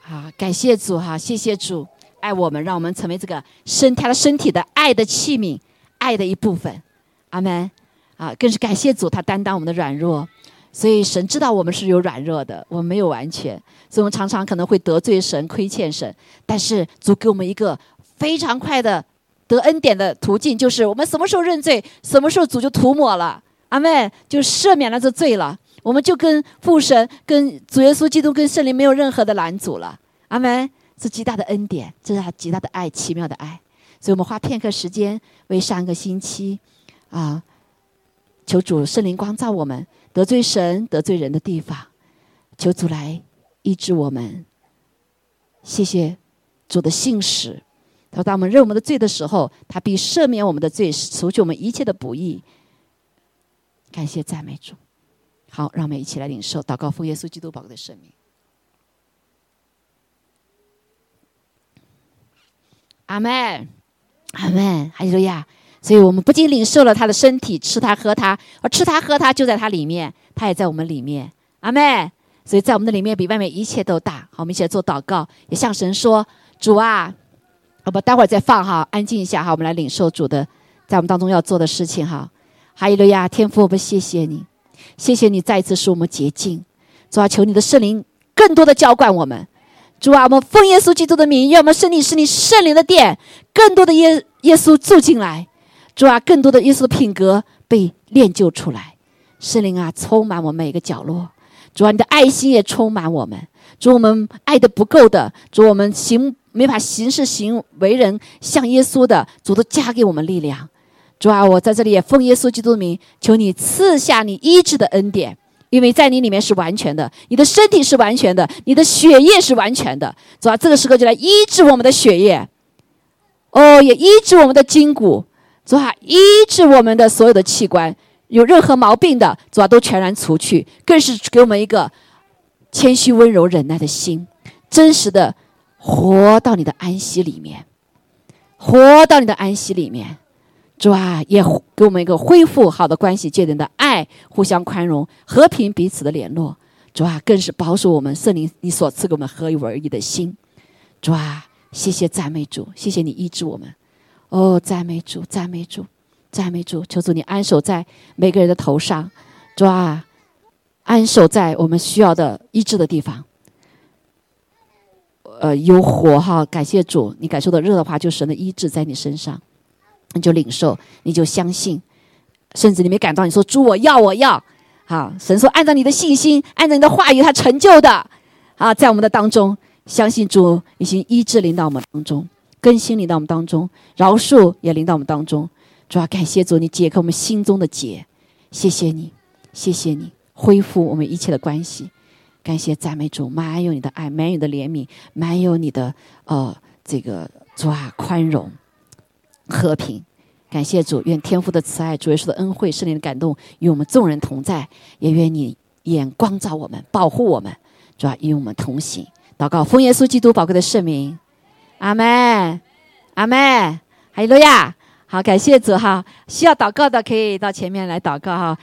好，感谢主哈，谢谢主爱我们，让我们成为这个身他的身体的爱的器皿，爱的一部分，阿门。啊，更是感谢主，他担当我们的软弱，所以神知道我们是有软弱的，我们没有完全，所以我们常常可能会得罪神、亏欠神。但是主给我们一个非常快的得恩典的途径，就是我们什么时候认罪，什么时候主就涂抹了，阿妹就赦免了这罪了，我们就跟父神、跟主耶稣基督、跟圣灵没有任何的拦阻了，阿门。是极大的恩典，这是他极大的爱，奇妙的爱。所以我们花片刻时间为上个星期，啊。求主圣灵光照我们得罪神得罪人的地方，求主来医治我们。谢谢主的信使，他说：当我们认我们的罪的时候，他必赦免我们的罪，除去我们一切的不义。感谢赞美主。好，让我们一起来领受祷告，奉耶稣基督宝贵的圣名。阿门，阿门，哈利路亚。所以我们不仅领受了他的身体，吃他喝他，而吃他喝他就在他里面，他也在我们里面。阿妹，所以在我们的里面比外面一切都大。好，我们一起来做祷告，也向神说：“主啊，我们待会儿再放哈，安静一下哈，我们来领受主的在我们当中要做的事情哈。”哈利路亚，天父，我们谢谢你，谢谢你再一次使我们洁净。主啊，求你的圣灵更多的浇灌我们。主啊，我们奉耶稣基督的名，愿我们身体是你圣灵的殿，更多的耶耶稣住进来。主啊，更多的耶稣的品格被练就出来，圣灵啊，充满我们每一个角落。主啊，你的爱心也充满我们。主，我们爱的不够的，主，我们行没法行事行为人像耶稣的，主都加给我们力量。主啊，我在这里也奉耶稣基督的名，求你赐下你医治的恩典，因为在你里面是完全的，你的身体是完全的，你的血液是完全的。主啊，这个时候就来医治我们的血液，哦，也医治我们的筋骨。主啊，医治我们的所有的器官，有任何毛病的，主啊，都全然除去。更是给我们一个谦虚、温柔、忍耐的心，真实的活到你的安息里面，活到你的安息里面。主啊，也给我们一个恢复好的关系，界定的爱，互相宽容，和平彼此的联络。主啊，更是保守我们圣灵你所赐给我们合一为一的心。主啊，谢谢赞美主，谢谢你医治我们。哦，赞美主，赞美主，赞美主，求主你安守在每个人的头上。主啊，安守在我们需要的医治的地方。呃，有火哈，感谢主，你感受到热的话，就神的医治在你身上，你就领受，你就相信，甚至你没感到，你说主我要我要，好，神说按照你的信心，按照你的话语，他成就的，啊，在我们的当中，相信主已经医治领导我们当中，更新领导我们当中，饶恕也领导我们当中，主要感谢主，你解开我们心中的结，谢谢你，谢谢你，恢复我们一切的关系。感谢赞美主，满有你的爱，满有你的怜悯，满有你的呃这个主啊宽容和平。感谢主，愿天父的慈爱、主耶稣的恩惠、圣灵的感动与我们众人同在，也愿你眼光照我们，保护我们，主啊与我们同行。祷告，奉耶稣基督宝贵的圣名，阿门，阿门，哈利路亚。好，感谢主哈，需要祷告的可以到前面来祷告哈。